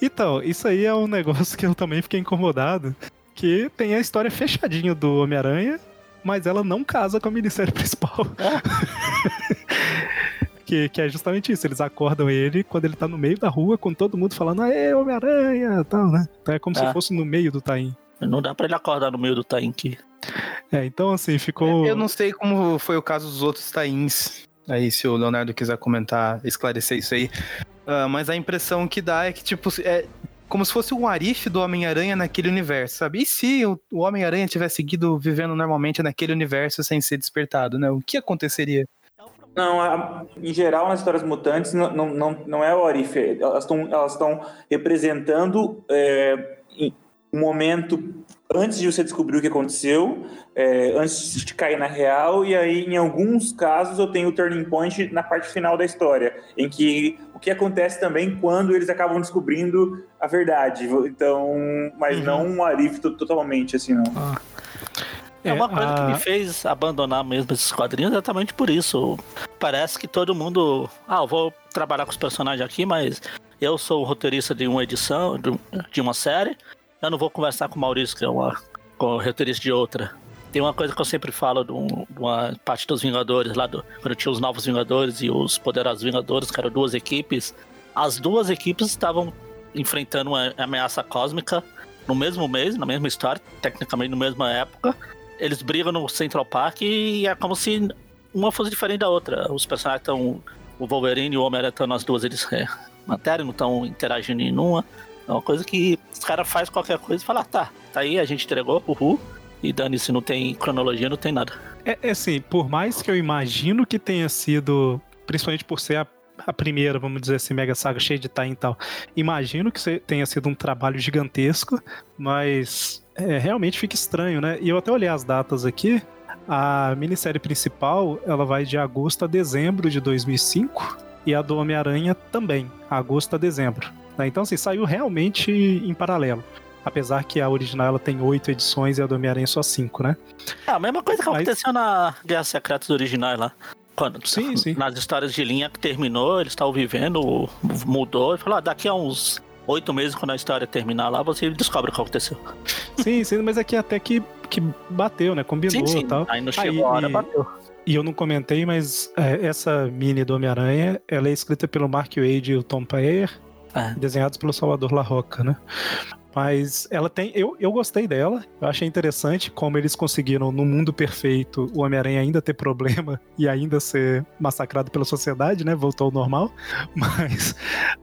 Então, isso aí é um negócio que eu também fiquei incomodado. Que tem a história fechadinha do Homem-Aranha, mas ela não casa com a minissérie principal. que, que é justamente isso. Eles acordam ele quando ele tá no meio da rua, com todo mundo falando, aê, Homem-Aranha, tal, né? Então é como É. se fosse no meio do Taim. Não dá pra ele acordar no meio do tanque. É, então assim, ficou. Eu não sei como foi o caso dos outros tains. Aí, se o Leonardo quiser comentar, esclarecer isso aí. Ah, mas a impressão que dá é que, tipo, é como se fosse um Arif do Homem-Aranha naquele universo, sabe? E se o, o Homem-Aranha tivesse seguido vivendo normalmente naquele universo sem ser despertado, né? O que aconteceria? Não, a- em geral, nas histórias mutantes, não, não, não, não é o Orif. Elas estão elas estão representando é, um momento antes de você descobrir o que aconteceu, é, antes de cair na real, e aí, em alguns casos, eu tenho o turning point na parte final da história, em que o que acontece também quando eles acabam descobrindo a verdade. Então, mas Uhum. não um Arif to- totalmente, assim, não. É uma coisa que me fez abandonar mesmo esses quadrinhos exatamente por isso. Parece que todo mundo. Ah, eu vou trabalhar com os personagens aqui, mas eu sou o roteirista de uma edição, de uma série. Eu não vou conversar com o Maurício, que é uma, roteirista de outra. Tem uma coisa que eu sempre falo de, um- de uma parte dos Vingadores, lá do, quando tinha os Novos Vingadores e os Poderosos Vingadores, que eram duas equipes. As duas equipes estavam enfrentando uma ameaça cósmica no mesmo mês, na mesma história, tecnicamente na mesma época eles brigam no Central Park e é como se uma fosse diferente da outra. Os personagens estão. O Wolverine e o Homem-Aranha estão nas duas eles é, matéria, não estão interagindo em uma. É uma coisa que os caras fazem qualquer coisa e falam, ah, tá, tá aí, a gente entregou, uhul. E dane-se, não tem cronologia, não tem nada. É, é assim, por mais que eu imagino que tenha sido, principalmente por ser a, a primeira, vamos dizer assim, Mega Saga cheia de time e tal, imagino que tenha sido um trabalho gigantesco, mas é, realmente fica estranho, né? E eu até olhei as datas aqui. A minissérie principal, ela vai de agosto a dezembro de 2005 e a do Homem-Aranha também, agosto a dezembro. Né? Então, assim, saiu realmente em paralelo. Apesar que a original ela tem oito edições e a do Homem-Aranha só cinco, né? É a mesma coisa que Mas- aconteceu na Guerra Secretas originais lá. Quando, Sim, sim. Nas histórias de linha que terminou, eles estavam vivendo, mudou, e falou: ah, daqui a uns oito meses, quando a história terminar lá, você descobre o que aconteceu. Sim, sim, mas aqui até que, que bateu, né? Combinou Sim, e sim. tal. Aí não Aí, chegou a hora, e- bateu. E eu não comentei, mas é, essa mini do Homem-Aranha, ela é escrita pelo Mark Wade e o Tom Payer, É. desenhados pelo Salvador La Roca, né? Mas ela tem. Eu, eu gostei dela. Eu achei interessante como eles conseguiram, no mundo perfeito, o Homem-Aranha ainda ter problema e ainda ser massacrado pela sociedade, né? Voltou ao normal. Mas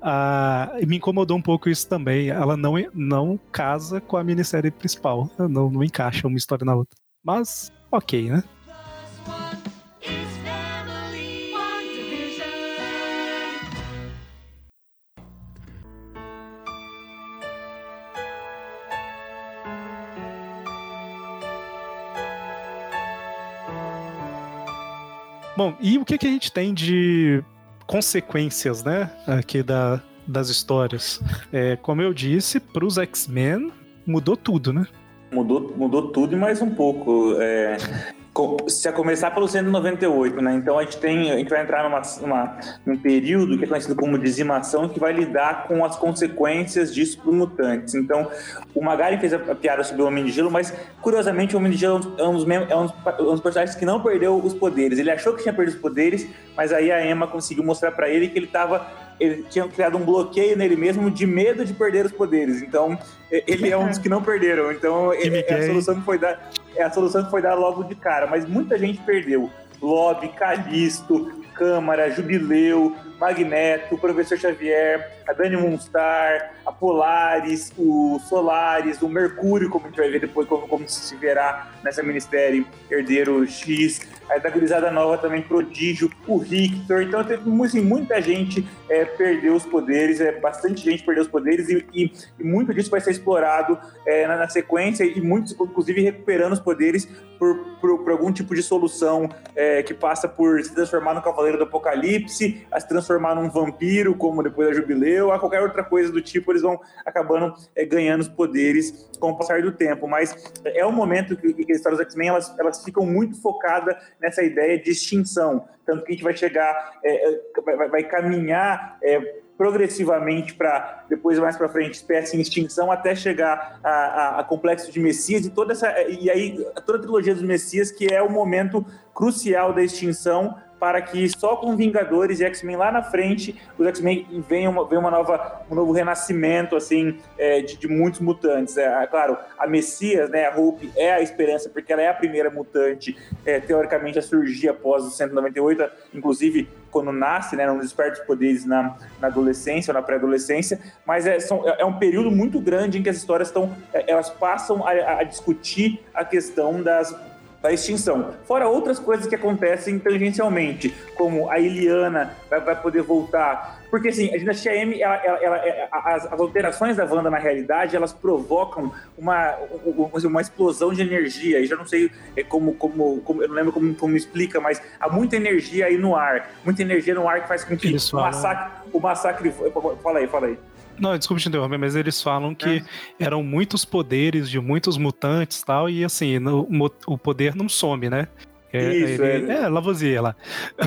ah, me incomodou um pouco isso também. Ela não, não casa com a minissérie principal. Não, não encaixa uma história na outra. Mas, ok, né? Bom, e o que, que a gente tem de consequências, né, aqui da, das histórias? É, como eu disse, para os X-Men mudou tudo, né? Mudou, mudou tudo e mais um pouco. É, se a começar pelo 198, né? Então a gente tem, a gente vai entrar numa, numa, num período que é conhecido como dizimação, que vai lidar com as consequências disso para os mutantes. Então, o Magari fez a, a piada sobre o Homem de Gelo, mas curiosamente o Homem de Gelo é um dos, é um dos, pa- um dos personagens que não perdeu os poderes. Ele achou que tinha perdido os poderes, mas aí a Emma conseguiu mostrar para ele que ele estava ele tinha criado um bloqueio nele mesmo de medo de perder os poderes. Então, ele é um dos que não perderam. Então, é, é a solução que foi dar, é a solução que foi dar logo de cara. Mas muita gente perdeu. Lobby, Calisto, Câmara, Jubileu, Magneto, Professor Xavier, a Dani Moonstar, a Polaris, o Solaris, o Mercúrio, como a gente vai ver depois, como, como se verá nessa ministério Herdeiro X, a da gurizada nova também, Prodígio, o Victor. Então, teve assim, muita gente é, perdeu os poderes, é, bastante gente perdeu os poderes e, e- e muito disso vai ser explorado é, na, na sequência e muitos, inclusive, recuperando os poderes por, por- por algum tipo de solução é, que passa por se transformar no Cavaleiro do Apocalipse, a se transformar num vampiro, como depois da Jubileu, a qualquer outra coisa do tipo, eles vão acabando é, ganhando os poderes com o passar do tempo. Mas é um momento que, que as histórias do X-Men elas, elas ficam muito focadas nessa ideia de extinção. Tanto que a gente vai chegar, é, é, vai- vai caminhar. é, progressivamente para depois mais para frente espécie em extinção até chegar a, a- a complexo de Messias e toda essa e aí toda a trilogia dos Messias que é o momento crucial da extinção para que só com Vingadores e X-Men lá na frente, os X-Men venha uma, venha uma nova, um novo renascimento, assim, é, de, de muitos mutantes. É, claro, a Messias, né, a Hope, é a esperança, porque ela é a primeira mutante, é, teoricamente, a surgir após o 198, inclusive quando nasce, né, não desperta os poderes na, na adolescência ou na pré-adolescência, mas é, são- é um período muito grande em que as histórias estão, é, elas passam a, a discutir a questão das da extinção. Fora outras coisas que acontecem tangencialmente, como a Iliana vai, vai poder voltar. Porque, assim, a Dinastia M, ela, ela- ela- é- as, as alterações da Wanda na realidade, elas provocam uma, um- um- uma explosão de energia. E já não sei é, como, como, como- eu não lembro como, como explica, mas há muita energia aí no ar. Muita energia no ar que faz com que Eles o falam- massacre, o massacre... Fala aí, fala aí. Não, desculpa te interromper, mas eles falam que eram muitos poderes de muitos mutantes e tal, e assim, no- o poder não some, né? É, Isso, ele- é. é, Lavoisier lá.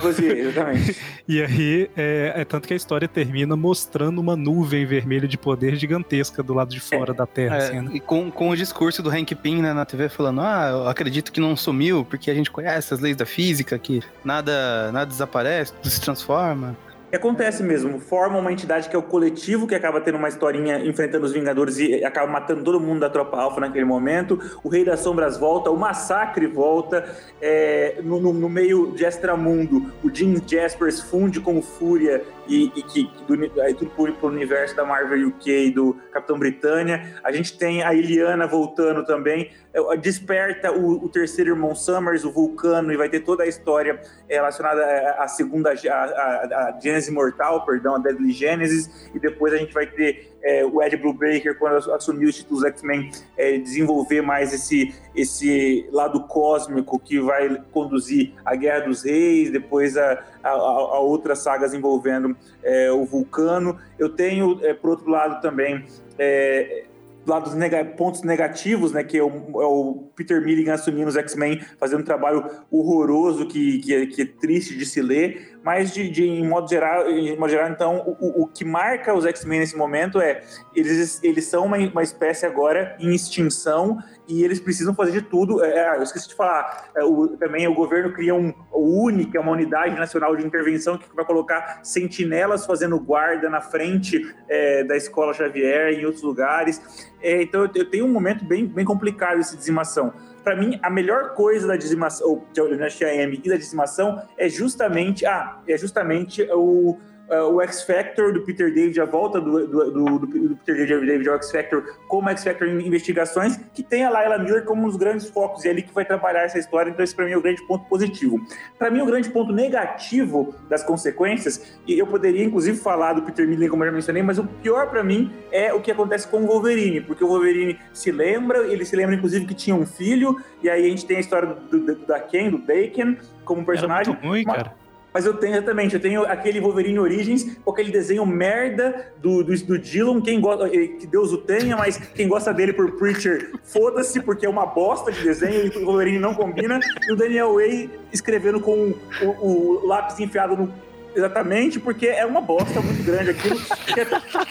Você, exatamente. E aí, é, é tanto que a história termina mostrando uma nuvem vermelha de poder gigantesca do lado de fora da Terra. É, assim, né? e com, com o discurso do Hank Pym né, na TV falando, ah, eu acredito que não sumiu, porque a gente conhece as leis da física, que nada, nada desaparece, tudo se transforma. Que acontece mesmo, forma uma entidade que é o coletivo, que acaba tendo uma historinha enfrentando os Vingadores e acaba matando todo mundo da Tropa Alpha naquele momento. O Rei das Sombras volta, o Massacre volta. é, no, no- no meio de Extramundo, o Jim Jaspers funde com o Fúria e, e que do, aí tudo pro, pro universo da Marvel UK e do Capitão Britânia. A gente tem a Iliana voltando também. É, Desperta o, o terceiro irmão Summers, o Vulcano, e vai ter toda a história relacionada à à segunda, a Gênesis Mortal, perdão, a Deadly Genesis, e depois a gente vai ter é, o Ed Brubaker, quando assumiu os títulos X-Men, é, desenvolver mais esse, esse lado cósmico que vai conduzir a Guerra dos Reis, depois a, a, a outras sagas envolvendo é, o Vulcano. Eu tenho, é, por outro lado, também. É, lados nega- pontos negativos, né, que é o, é o Peter Milligan assumindo os X-Men, fazendo um trabalho horroroso que, que, é, que é triste de se ler, mas de, de- em modo geral, em modo geral então, o, o- que marca os X-Men nesse momento é eles, eles são uma, uma espécie agora em extinção e eles precisam fazer de tudo. É, ah, eu esqueci de falar, é, o- também o governo cria um UNI, que é uma unidade nacional de intervenção que vai colocar sentinelas fazendo guarda na frente é, da escola Xavier e em outros lugares. É, então eu, eu tenho um momento bem, bem complicado esse dizimação. Para mim, a melhor coisa da dizimação, ou da Dinastia e da dizimação é justamente, ah, é justamente o, é, o X Factor do Peter David, a volta do, do, do, do Peter David ao X Factor como X Factor em investigações, que tem a Layla Miller como um dos grandes focos, e é ali que vai trabalhar essa história, então esse para mim é o grande ponto positivo. Para mim, o grande ponto negativo das consequências, e eu poderia inclusive falar do Peter Miller, como eu já mencionei, mas o pior para mim é o que acontece com o Wolverine, porque o Wolverine se lembra, ele se lembra inclusive que tinha um filho, e aí a gente tem a história do, do, do Daken, do Daken, como Era personagem. muito ruim, mas- cara. Mas eu tenho exatamente, eu tenho aquele Wolverine Origins, com aquele desenho merda do, do, do quem gosta, eh, que Deus o tenha, mas quem gosta dele por Preacher, foda-se, porque é uma bosta de desenho e o Wolverine não combina. E o Daniel Way escrevendo com o, o lápis enfiado no. Exatamente, porque é uma bosta muito grande aquilo.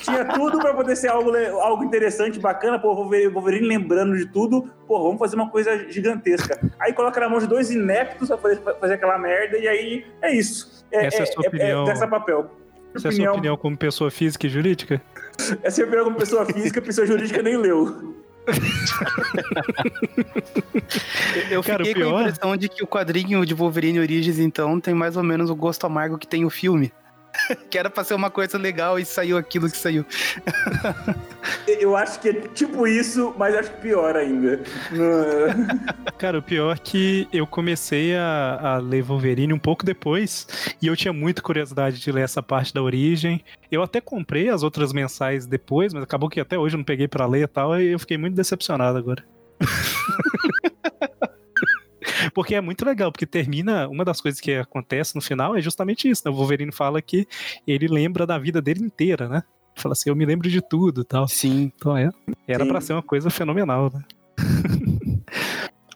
Tinha, tudo pra poder ser algo, algo interessante, bacana. Pô, Wolverine, Wolverine lembrando de tudo. Pô, vamos fazer uma coisa gigantesca. Aí coloca na mão de dois ineptos pra fazer, pra fazer aquela merda, e aí é isso. É, Essa é a sua opinião. dessa papel. Essa é a sua opinião como pessoa física e jurídica? Essa é a opinião como pessoa física, pessoa jurídica nem leu. Eu Cara, fiquei com pior- a impressão de que o quadrinho de Wolverine Origins, então, tem mais ou menos o gosto amargo que tem o filme. que era pra ser uma coisa legal e saiu aquilo que saiu. Eu acho que é tipo isso, mas acho pior ainda. Cara, o pior é que eu comecei a, a ler Wolverine um pouco depois e eu tinha muita curiosidade de ler essa parte da origem. Eu até comprei as outras mensais depois, mas acabou que até hoje eu não peguei pra ler e tal, e eu fiquei muito decepcionado agora. Porque é muito legal, porque termina. Uma das coisas que acontece no final é justamente isso, né? O Wolverine fala que ele lembra da vida dele inteira, né? Fala assim, eu me lembro de tudo e tal. Sim. Então é. Era pra ser uma coisa fenomenal, né?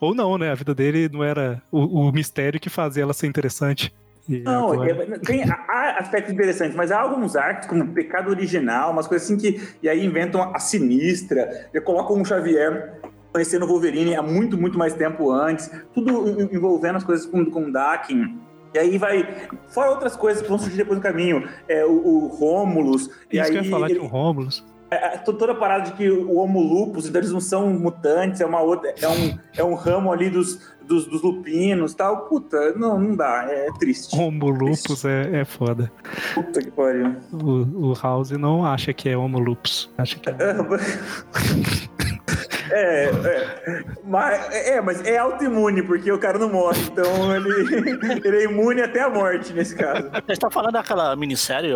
Ou não, né? A vida dele não era o, o mistério que fazia ela ser interessante. E Não, agora- é- tem há aspectos interessantes, mas há alguns arcos, como Pecado Original, umas coisas assim que. E aí inventam a Sinistra, colocam um Xavier conhecendo o Wolverine há muito, muito mais tempo antes, tudo en- envolvendo as coisas com, com Dakin. E aí vai. Fora outras coisas que vão surgir depois do caminho. É, o, o Rômulus. e Isso aí que eu ia falar ele- o Romulus. é, é, to- toda a parada de que o Homo lupus, então eles não são mutantes, é uma outra. É um, é um ramo ali dos, dos, dos lupinos tal. Puta, não, não dá. É triste. Homo lupus é, é foda. Puta que pariu. O, o House não acha que é Homo lupus. Acha que é... É, é, mas, é, mas é autoimune, porque o cara não morre, então ele, ele é imune até a morte nesse caso. Você está falando daquela minissérie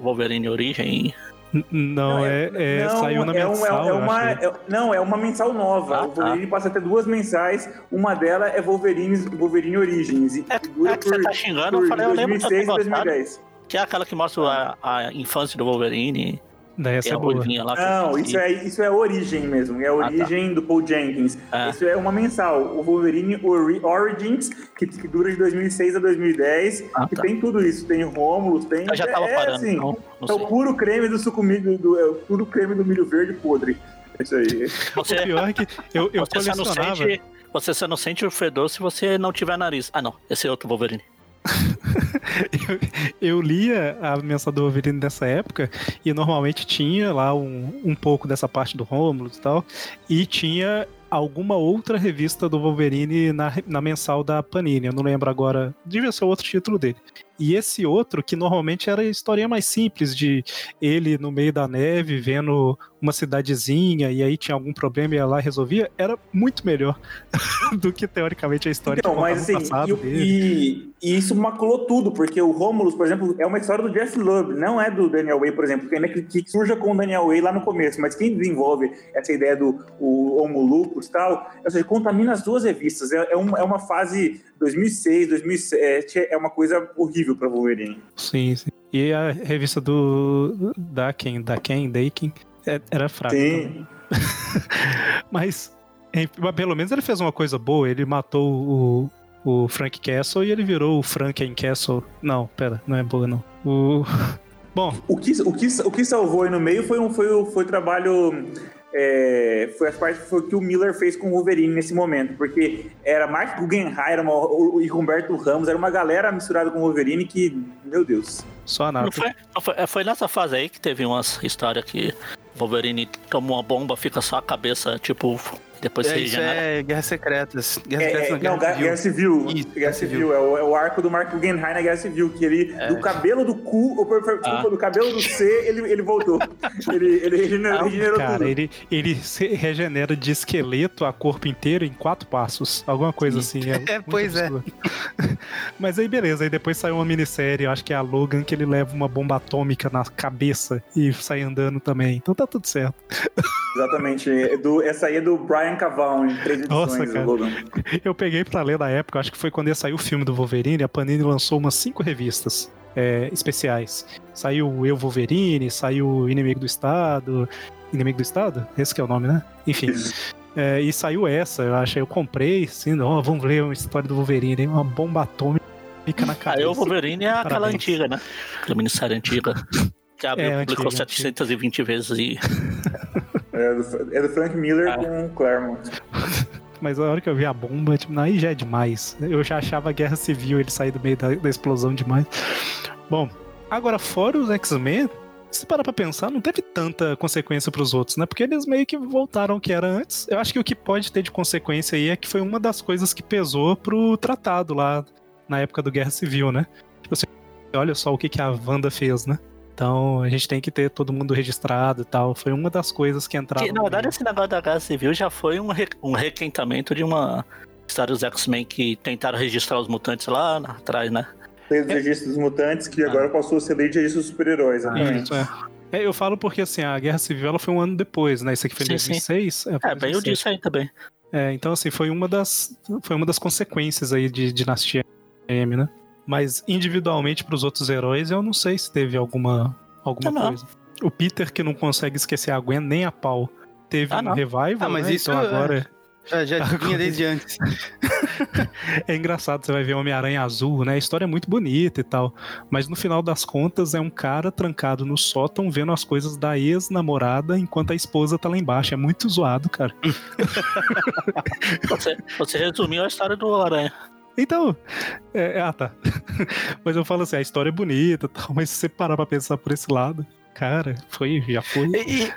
Wolverine Origem? N- Não, é, é- não, saiu na é um- é- mensal, é eu uma, acho. é- não, é uma mensal nova. Ah, o Wolverine passa até duas mensais. Uma delas é Wolverine, Wolverine Origins. E É, dura é que você tá xingando, eu por falei, eu lembro que eu 2006 e tinha gostado. 2010. Que é aquela que mostra a, a infância do Wolverine. Essa é é a boa. lá. Não, isso é, isso é a origem mesmo. É a Ah, tá. origem do Paul Jenkins. É. Isso é uma mensal. O Wolverine Ori- Origins, que, que dura de 2006 a 2010. Ah, que tá. tem tudo isso. Tem Rômulo, tem... Eu já tava é, parando, assim, então não É o puro creme do suco milho, do, é o puro creme do milho verde podre. É isso aí. O Você, pior é que eu, eu você, só não colecionava. sente, você só não sente o fedor se você não tiver nariz. Ah, não. Esse é outro Wolverine. eu, eu lia a mensal do Wolverine dessa época e normalmente tinha lá um, um pouco dessa parte do Romulus e tal, e tinha alguma outra revista do Wolverine na, na mensal da Panini, eu não lembro agora, devia ser outro título dele. E esse outro, que normalmente era a historinha mais simples, de ele no meio da neve, vendo uma cidadezinha, e aí tinha algum problema e ia lá e resolvia, era muito melhor do que teoricamente a história Então, que mas assim, passado e, e- e isso maculou tudo, porque o Romulus, por exemplo, é uma história do Jeff Lubb, não é do Daniel Way, por exemplo, que ainda que surja com o Daniel Way lá no começo, mas quem desenvolve essa ideia do o Homo Lupus e tal, ou seja, contamina as duas revistas. É, é, um- é uma fase 2006, 2007, é uma coisa horrível para Wolverine. Sim, sim. E a revista do Daken, Daken, Daken, é- era fraca. Sim. Mas, pelo menos ele fez uma coisa boa. Ele matou o, o Frank Castle e ele virou o Franken Castle. Não, pera, não é boa não. O... Bom, O que, o, que, o que salvou aí no meio foi um foi, foi trabalho. É, foi as partes foi o que o Miller fez com o Wolverine nesse momento, porque era Mark Guggenheim era uma- o, e Humberto Ramos, era uma galera misturada com o Wolverine que, meu Deus. só nada. Não foi, não foi, é, foi nessa fase aí que teve umas histórias que Wolverine toma uma bomba, fica só a cabeça, tipo, depois É, isso é Guerras Secretas. Guerras É, Secretas é, não, não, Guerra Guerra, Guerra Civil. Isso, Guerra Civil. É o, é o arco do Mark Guggenheim na Guerra Civil, que ele, do cabelo do cu, ou, per- desculpa, Ah. do cabelo do C, ele, ele voltou. ele, ele regenerou, regenerou Cara, tudo. ele, ele se regenera de esqueleto a corpo inteiro em quatro passos. Alguma coisa assim. É, pois é. absurdo. Mas aí beleza, aí depois saiu uma minissérie, eu acho que é a Logan, que ele leva uma bomba atômica na cabeça e sai andando também. Então tá tudo certo. Exatamente. É do, essa aí é do Brian Caval, em três edições. Nossa, cara. Logan. Eu peguei pra ler na época, acho que foi quando ia sair o filme do Wolverine, a Panini lançou umas cinco revistas é, especiais. Saiu o Eu Wolverine, saiu o Inimigo do Estado. Inimigo do Estado? Esse que é o nome, né? Enfim. É, e saiu essa, eu acho. Eu comprei, assim, ó, vamos ler uma história do Wolverine, uma bomba atômica na cabeça. Aí o Wolverine é aquela Parabéns. antiga, né? Aquela minissérie antiga. Que abriu, É, publicou antiga, 720 vezes e. É do, é do Frank Miller Ah. com o Claremont. Mas a hora que eu vi a bomba, tipo, aí já é demais. Eu já achava a guerra civil ele sair do meio da, da explosão demais. Bom, agora, fora os X-Men, se parar pra pensar, não teve tanta consequência pros outros, né? Porque eles meio que voltaram ao que era antes. Eu acho que o que pode ter de consequência aí é que foi uma das coisas que pesou pro tratado lá na época do Guerra Civil, né? Tipo assim, olha só o que, que a Wanda fez, né? Então a gente tem que ter todo mundo registrado e tal. Foi uma das coisas que entraram. Que, na verdade, esse negócio da Guerra Civil já foi um, re- um requentamento de uma história dos X-Men que tentaram registrar os mutantes lá atrás, né? Lei dos registros dos mutantes, que agora passou a ser lei de registros dos super-heróis. exatamente. Isso, é. É, eu falo porque assim, a Guerra Civil ela foi um ano depois, né? Isso aqui foi em Sim, sim. 2006. É, bem eu 2007. disse aí também. É, então assim, foi uma das foi uma das consequências aí de Dinastia M, né? Mas individualmente pros outros heróis, eu não sei se teve alguma alguma Ah, não. coisa. O Peter que não consegue esquecer a Gwen nem a pau. Teve Ah, um não. revival, Ah, mas né? isso então é- agora Já, já vinha desde antes. é engraçado, você vai ver Homem-Aranha Azul, né? A história é muito bonita e tal. Mas no final das contas é um cara trancado no sótão vendo as coisas da ex-namorada enquanto a esposa tá lá embaixo. É muito zoado, cara. Você, você resumiu a história do Aranha. Então, é, ah tá. mas eu falo assim, a história é bonita, tal, mas se você parar pra pensar por esse lado, cara, foi, já foi. E, e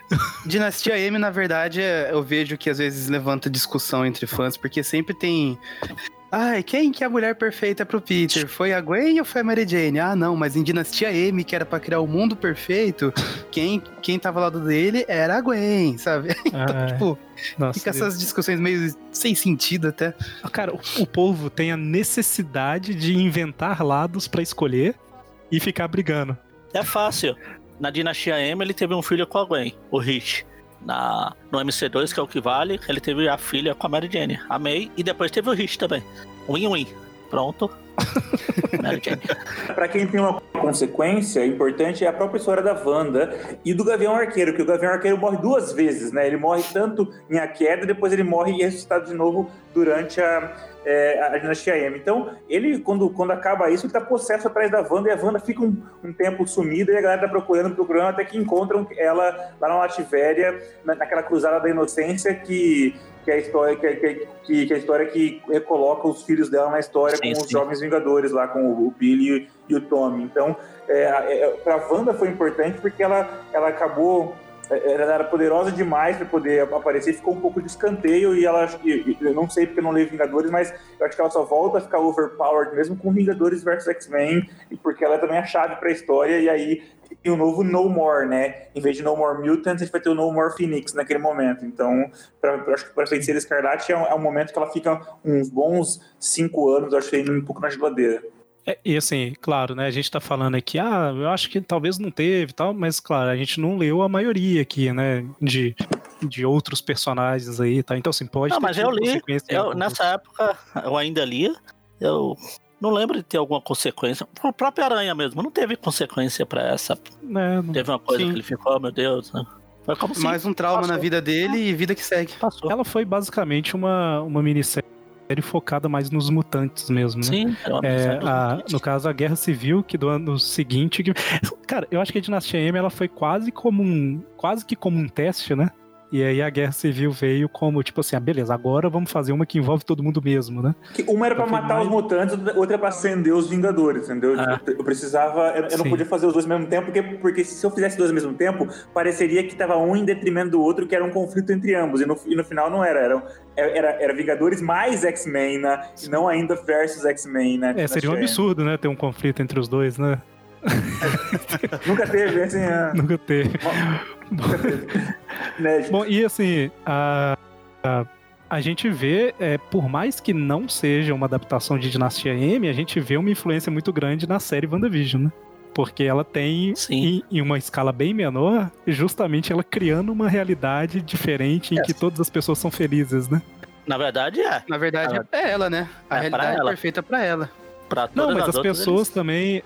Dinastia M, na verdade, é- eu vejo que às vezes levanta discussão entre fãs, porque sempre tem. Ai, quem que é a mulher perfeita pro Peter? Foi a Gwen ou foi a Mary Jane? Ah, não, mas em Dinastia M, que era pra criar o mundo perfeito, quem, quem tava ao lado dele era a Gwen, sabe? Ah, Tipo, nossa, fica essas discussões meio sem sentido até. Cara, o, o povo tem a necessidade de inventar lados pra escolher e ficar brigando. É fácil. Na Dinastia M, ele teve um filho com a Gwen, o Rich. Na, no MC2, que é o que vale, ele teve a filha com a Mary Jane, a May, e depois teve o Rich também. Win-win. Pronto. Mary Jane. Pra quem tem uma consequência importante é a própria história da Wanda e do Gavião Arqueiro, que o Gavião Arqueiro morre duas vezes, né? Ele morre tanto em A Queda, depois ele morre e é ressuscitado de novo durante a, é, a Dinastia M. Então, ele, quando, quando acaba isso, ele tá possesso atrás da Wanda e a Wanda fica um, um tempo sumida e a galera tá procurando, procurando, até que encontram ela lá na Lativéria, na, naquela cruzada da inocência que que é a história que, que, que, que é a história que recoloca os filhos dela na história Sim, com os sim. jovens Vingadores lá com o Billy e o Tommy. Então, é, é, para Wanda foi importante porque ela, ela acabou ela era poderosa demais para poder aparecer, ficou um pouco de escanteio e ela acho que eu não sei porque eu não leio Vingadores, mas eu acho que ela só volta a ficar overpowered mesmo com Vingadores versus X-Men, e porque ela é também a chave para a história e aí tem o novo No More, né? Em vez de No More Mutants, a gente vai ter o No More Phoenix naquele momento. Então, pra, eu acho que para Feiticeira Escarlate é um, é um momento que ela fica uns bons cinco anos, eu achei, um pouco na geladeira. É, e assim, claro, né? A gente tá falando aqui, ah, eu acho que talvez não teve e tal, mas claro, a gente não leu a maioria aqui, né? De, de outros personagens aí, tá? Então, assim, pode Não, ter mas eu li, Eu, nessa época, eu ainda lia. Eu não lembro de ter alguma consequência. O próprio Aranha mesmo, não teve consequência pra essa. né, não- Teve uma coisa Sim. que ele ficou, oh, meu Deus. né? Foi como se Mais um trauma passou. na vida dele e vida que segue. passou. Ela foi basicamente uma, uma minissérie focada mais nos mutantes mesmo, né? Sim, É, miséria. a- no caso, a Guerra Civil, que do ano seguinte. que- cara, eu acho que a Dinastia M ela foi quase como um. quase que como um teste, né? E aí a Guerra Civil veio como, tipo assim, ah, beleza, agora vamos fazer uma que envolve todo mundo mesmo, né? Que uma era pra foi matar mais- os mutantes, outra era pra acender os Vingadores, entendeu? Ah. Tipo, Eu precisava, eu, eu não podia fazer os dois ao mesmo tempo, porque, porque se eu fizesse dois ao mesmo tempo, pareceria que tava um em detrimento do outro, que era um conflito entre ambos, e no, e no final não era, era, era, era Vingadores mais X-Men, né? E não ainda versus X-Men, né? É, seria um Achei. absurdo, né? Ter um conflito entre os dois, né? Nunca teve, assim, é, Nunca ter. né? Bom, e assim, a, a, a gente vê, é, por mais que não seja uma adaptação de Dinastia M, a gente vê uma influência muito grande na série WandaVision, né? Porque ela tem, Sim. em, em uma escala bem menor, justamente ela criando uma realidade diferente em É. que todas as pessoas são felizes, né? Na verdade, é. Na verdade, é ela, né? A É, pra realidade ela. perfeita pra ela. Pra todas Não, mas as pessoas eles- também.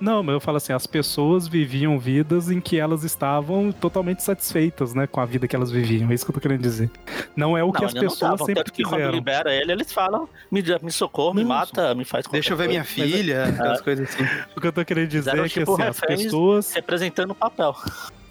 Não, mas eu falo assim, as pessoas viviam vidas em que elas estavam totalmente satisfeitas, né, com a vida que elas viviam. É isso que eu tô querendo dizer. Não é o que Não, as ainda não pessoas sempre Tanto que quando quiseram. libera ele, eles falam: me, me socorro, me Não, mata, me faz Deixa eu ver minha coisa. filha, aquelas coisas assim. O que eu tô querendo dizer Fizeram é que tipo assim, as pessoas. Representando o papel.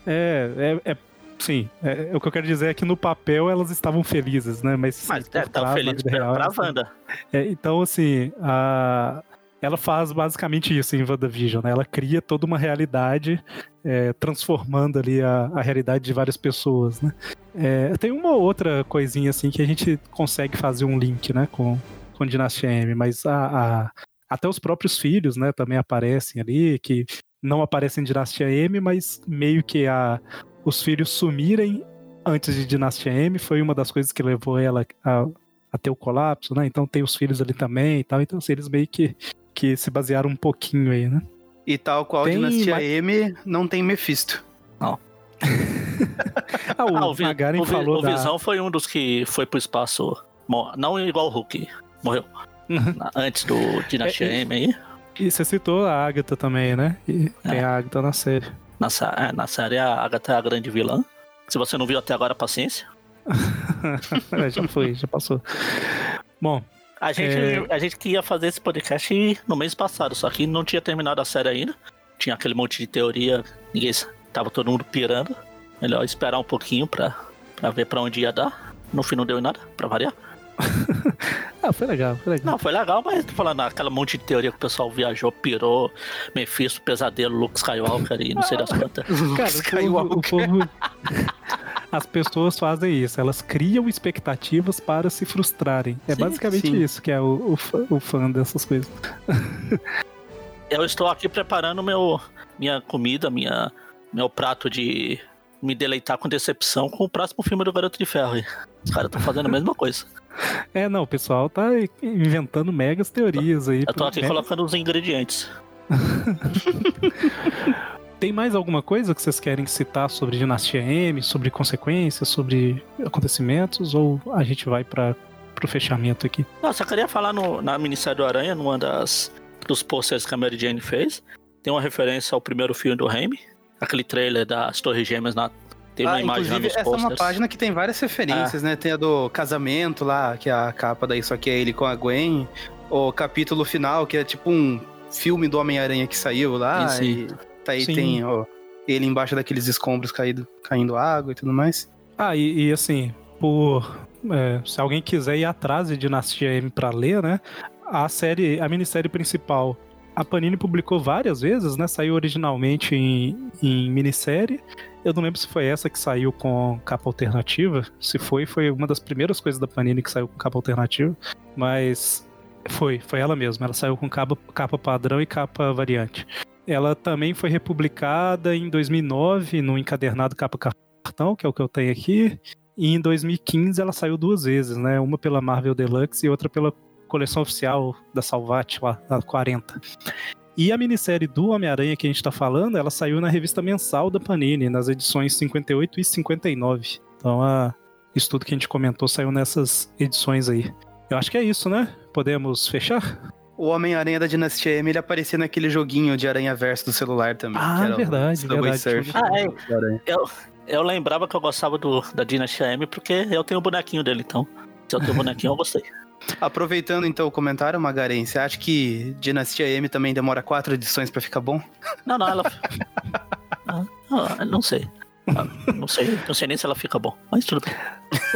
É, é, é- sim. é- o que eu quero dizer é que no papel elas estavam felizes, né? Mas, Mas por é, trás, na feliz vida pra, real, pra elas- Wanda. É, então, assim, a... ela faz basicamente isso em WandaVision, né? Ela cria toda uma realidade, é, transformando ali a, a realidade de várias pessoas, né? É, tem uma outra coisinha, assim, que a gente consegue fazer um link, né, com, com Dinastia M, mas a, a- até os próprios filhos, né, também aparecem ali, que não aparecem em Dinastia M, mas meio que a, os filhos sumirem antes de Dinastia M foi uma das coisas que levou ela a, a ter o colapso, né? Então tem os filhos ali também e tal. Então assim, eles meio que, que se basearam um pouquinho aí, né? E tal qual Tem Dinastia M não tem Mephisto. Ah, o, Ah, o, Magaren o falou o da... Visão foi um dos que foi pro espaço. mo- Não igual o Hulk. Morreu. Na- Antes do Dinastia É, M aí. E você citou a Agatha também, né? E tem É. a Agatha na série. Na, é, na série, a Agatha é a grande vilã. Se você não viu até agora, paciência. É, já foi, já passou. Bom, A gente, É. a gente queria fazer esse podcast no mês passado, só que não tinha terminado a série ainda. Tinha aquele monte de teoria, ninguém tava todo mundo pirando. Melhor esperar um pouquinho pra, pra ver pra onde ia dar. No fim não deu em nada, pra variar. Ah, foi legal, foi legal. Não, foi legal, mas tô falando aquela monte de teoria que o pessoal viajou, pirou, Mephisto, Pesadelo, Luke Skywalker e não sei das quantas. Cara, o povo, o povo- As pessoas fazem isso, elas criam expectativas para se frustrarem. É Sim, basicamente sim. isso que é o, o, fã- o fã dessas coisas. Eu estou aqui preparando meu, minha comida, minha, meu prato de me deleitar com decepção com o próximo filme do Garoto de Ferro. Os caras estão fazendo a mesma coisa. É, não, o pessoal tá inventando megas teorias aí. Eu tô aqui Megas- colocando os ingredientes. Tem mais alguma coisa que vocês querem citar sobre Dinastia M, sobre consequências, sobre acontecimentos, ou a gente vai para pro fechamento aqui? Não, só queria falar no- na minissérie do Aranha, numa das dos posters que a Mary Jane fez. Tem uma referência ao primeiro filme do Raimi. Aquele trailer das Torres Gêmeas na. Tem uma Ah, imagem inclusive, essa é uma posters. página que tem várias referências, né? Tem a do casamento lá, que é a capa daí, só que é ele com a Gwen. O capítulo final, que é tipo um filme do Homem-Aranha que saiu lá. Sim, sim. E tá aí Sim. tem ó, ele embaixo daqueles escombros caído, caindo água e tudo mais. Ah, e, e assim, por é, se alguém quiser ir atrás de Dinastia M pra ler, né? A série, a minissérie principal, a Panini publicou várias vezes, né? Saiu originalmente em, em minissérie. Eu não lembro se foi essa que saiu com capa alternativa. Se foi, foi uma das primeiras coisas da Panini que saiu com capa alternativa. Mas foi, foi ela mesma. Ela saiu com capa, capa padrão e capa variante. Ela também foi republicada em 2009 no encadernado capa cartão, que é o que eu tenho aqui. E em 2015 ela saiu duas vezes, né? Uma pela Marvel Deluxe e outra pela coleção oficial da Salvat, lá, na 40. E a minissérie do Homem-Aranha que a gente tá falando, ela saiu na revista mensal da Panini, nas edições 58 e 59. Então, a, isso tudo que a gente comentou saiu nessas edições aí. Eu acho que é isso, né? Podemos fechar? O Homem-Aranha da Dinastia M, ele aparecia naquele joguinho de Aranha Verso do celular também. Ah, que verdade, verdade. Surf Ah, é. Aranha. Eu lembrava que eu gostava do, da Dinastia M porque eu tenho o bonequinho dele, então. Se eu tenho o bonequinho, eu gostei. Aproveitando então o comentário, Magaren, você acha que Dinastia M também demora quatro edições pra ficar bom? Não, não, ela. Ah, ah, não sei. Ah, Não sei. Não sei nem se ela fica bom. Mas tudo bem.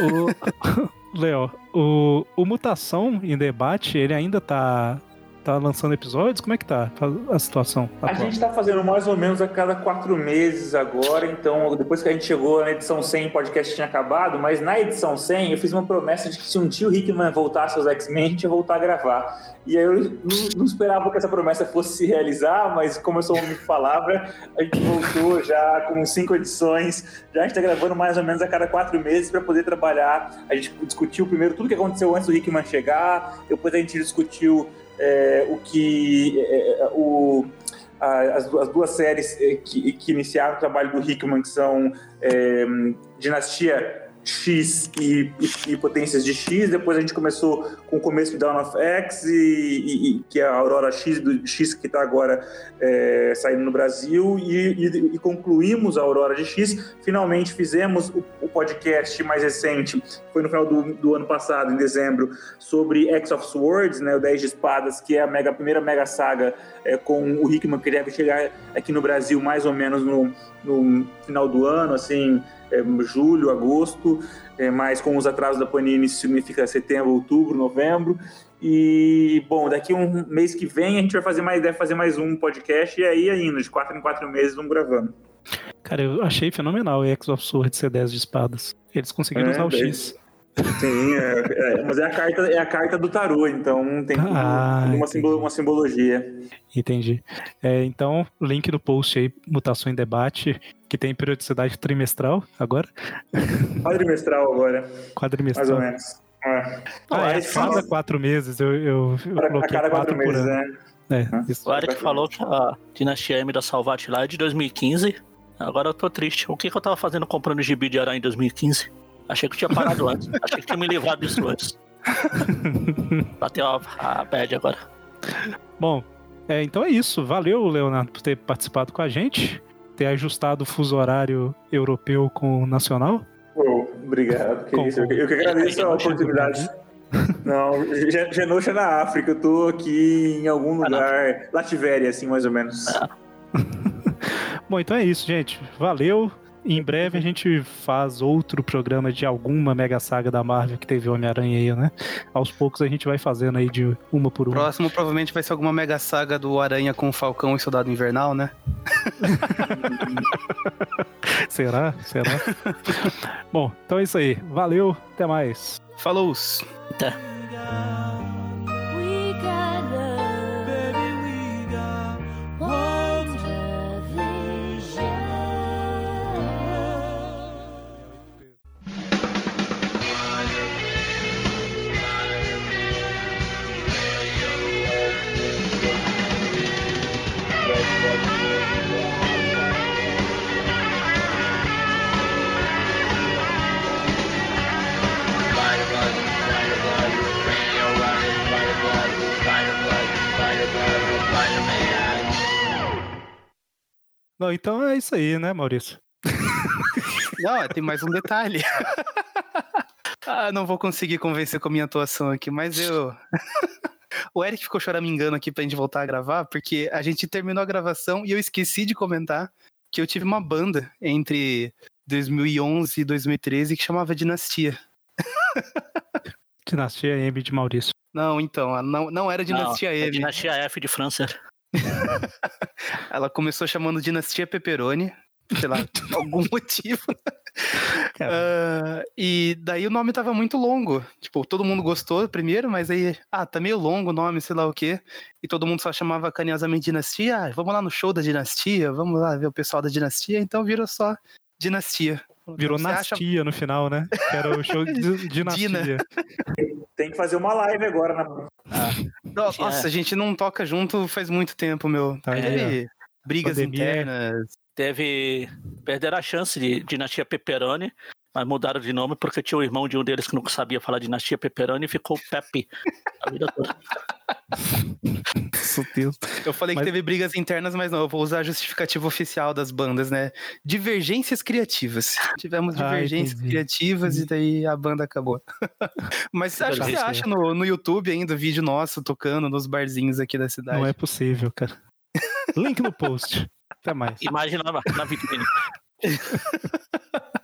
O... Léo, o... o Mutação em Debate, ele ainda tá, tá lançando episódios? Como é que tá a situação? A gente tá fazendo mais ou menos a cada quatro meses agora, então depois que a gente chegou na edição 100, o podcast tinha acabado, mas na edição 100 eu fiz uma promessa de que se um dia o Hickman voltasse aos X-Men, a gente ia voltar a gravar. E aí eu não, não esperava que essa promessa fosse se realizar, mas como eu sou homem de palavra, a gente voltou já com cinco edições, já a gente tá gravando mais ou menos a cada quatro meses para poder trabalhar. A gente discutiu primeiro tudo que aconteceu antes do Hickman chegar, depois a gente discutiu é, o que é, é, o a- as, du- as duas séries eh, que, que iniciaram o trabalho do Hickman, que são é, Dinastia X e, e- e Potências de X. Depois a gente começou com o começo de Dawn of X, e, e- que é a Aurora X, do X que está agora é, saindo no Brasil, e concluímos a Aurora de X. Finalmente fizemos o, o podcast mais recente, foi no final do, do ano passado, em dezembro, sobre X of Swords, né, o 10 de Espadas, que é a, mega, a primeira mega saga é, com o Hickman, que deve chegar aqui no Brasil mais ou menos no, no final do ano, assim, é, julho, agosto, é, mas com os atrasos da Panini isso significa setembro, outubro, novembro. E, bom, daqui um mês que vem a gente vai fazer mais, deve fazer mais um podcast, e aí ainda, de quatro em quatro meses, vamos gravando. Cara, eu achei fenomenal o X of Swords ser 10 de espadas. Eles conseguiram É, usar o. X. Sim, é, é, mas é a, carta, é a carta do tarô, então tem Ah, uma, entendi. simbolo- uma simbologia. Entendi. É, então, link no post aí, Mutação em Debate, que tem periodicidade trimestral agora, Quadrimestral agora, mais ou quadrimestral. menos. É. Ah, é, cada quatro meses eu, eu, eu a coloquei cada quatro, quatro por meses, ano. né? É, isso. O Eric falou que a Dinastia M da Salvat lá é de 2015. Agora eu tô triste. O que, que eu tava fazendo comprando gibi de aranha em 2015? Achei que eu tinha parado antes. Achei que tinha me livrado disso antes. Bateu a, a bad agora. Bom, é, então é isso. Valeu, Leonardo, por ter participado com a gente, ter ajustado o fuso horário europeu com o nacional. Pô, obrigado, que Com- isso. Eu, eu que agradeço a oportunidade. Não, Ge- Genosha na África, eu tô aqui em algum Ah, lugar, Lativéria, assim, mais ou menos. Ah. Bom, então é isso, gente. Valeu Em breve a gente faz outro programa de alguma mega saga da Marvel que teve Homem-Aranha aí, né? Aos poucos a gente vai fazendo aí de uma por uma. Próximo provavelmente vai ser alguma mega saga do Aranha com o Falcão e Soldado Invernal, né? Será? Será? Bom, então é isso aí. Valeu, até mais. Falou! We Não, então é isso aí, né, Maurício? Não, tem mais um detalhe. ah, não vou conseguir convencer com a minha atuação aqui, mas eu. o Eric ficou choramingando aqui pra gente voltar a gravar, porque a gente terminou a gravação e eu esqueci de comentar que eu tive uma banda entre 2011 e 2013 que chamava Dinastia. Dinastia M de Maurício. Não, então, não, não era Dinastia Não, é M. Dinastia F de França. Ela começou chamando Dinastia Pepperoni, sei lá, por algum motivo. Ah, e daí o nome tava muito longo. Tipo, todo mundo gostou primeiro, mas aí, ah, tá meio longo o nome, sei lá o quê. E todo mundo só chamava carinhosamente Dinastia. Ah, vamos lá no show da Dinastia, vamos lá ver o pessoal da Dinastia. Então virou só Dinastia. Virou Você acha- Nastia no final, né? Que era o show de Dinastia. Dina. Tem que fazer uma live agora na Nossa, a gente não toca junto faz muito tempo, meu. Tá aí, Teve brigas Pandemia. internas. Teve. Perderam a chance de Dinastia Pepperoni, mas mudaram de nome porque tinha o irmão de um deles que não sabia falar Dinastia Pepperoni e ficou Pepe a vida toda. Eu falei Mas- que teve brigas internas, mas não, eu vou usar a justificativa oficial das bandas, né? Divergências criativas. Tivemos divergências entendi. criativas e daí a banda acabou. mas acho que você acha no, no YouTube ainda vídeo nosso tocando nos barzinhos aqui da cidade. Não é possível, cara. Link no post. Até mais. Imagina na, na vitrine.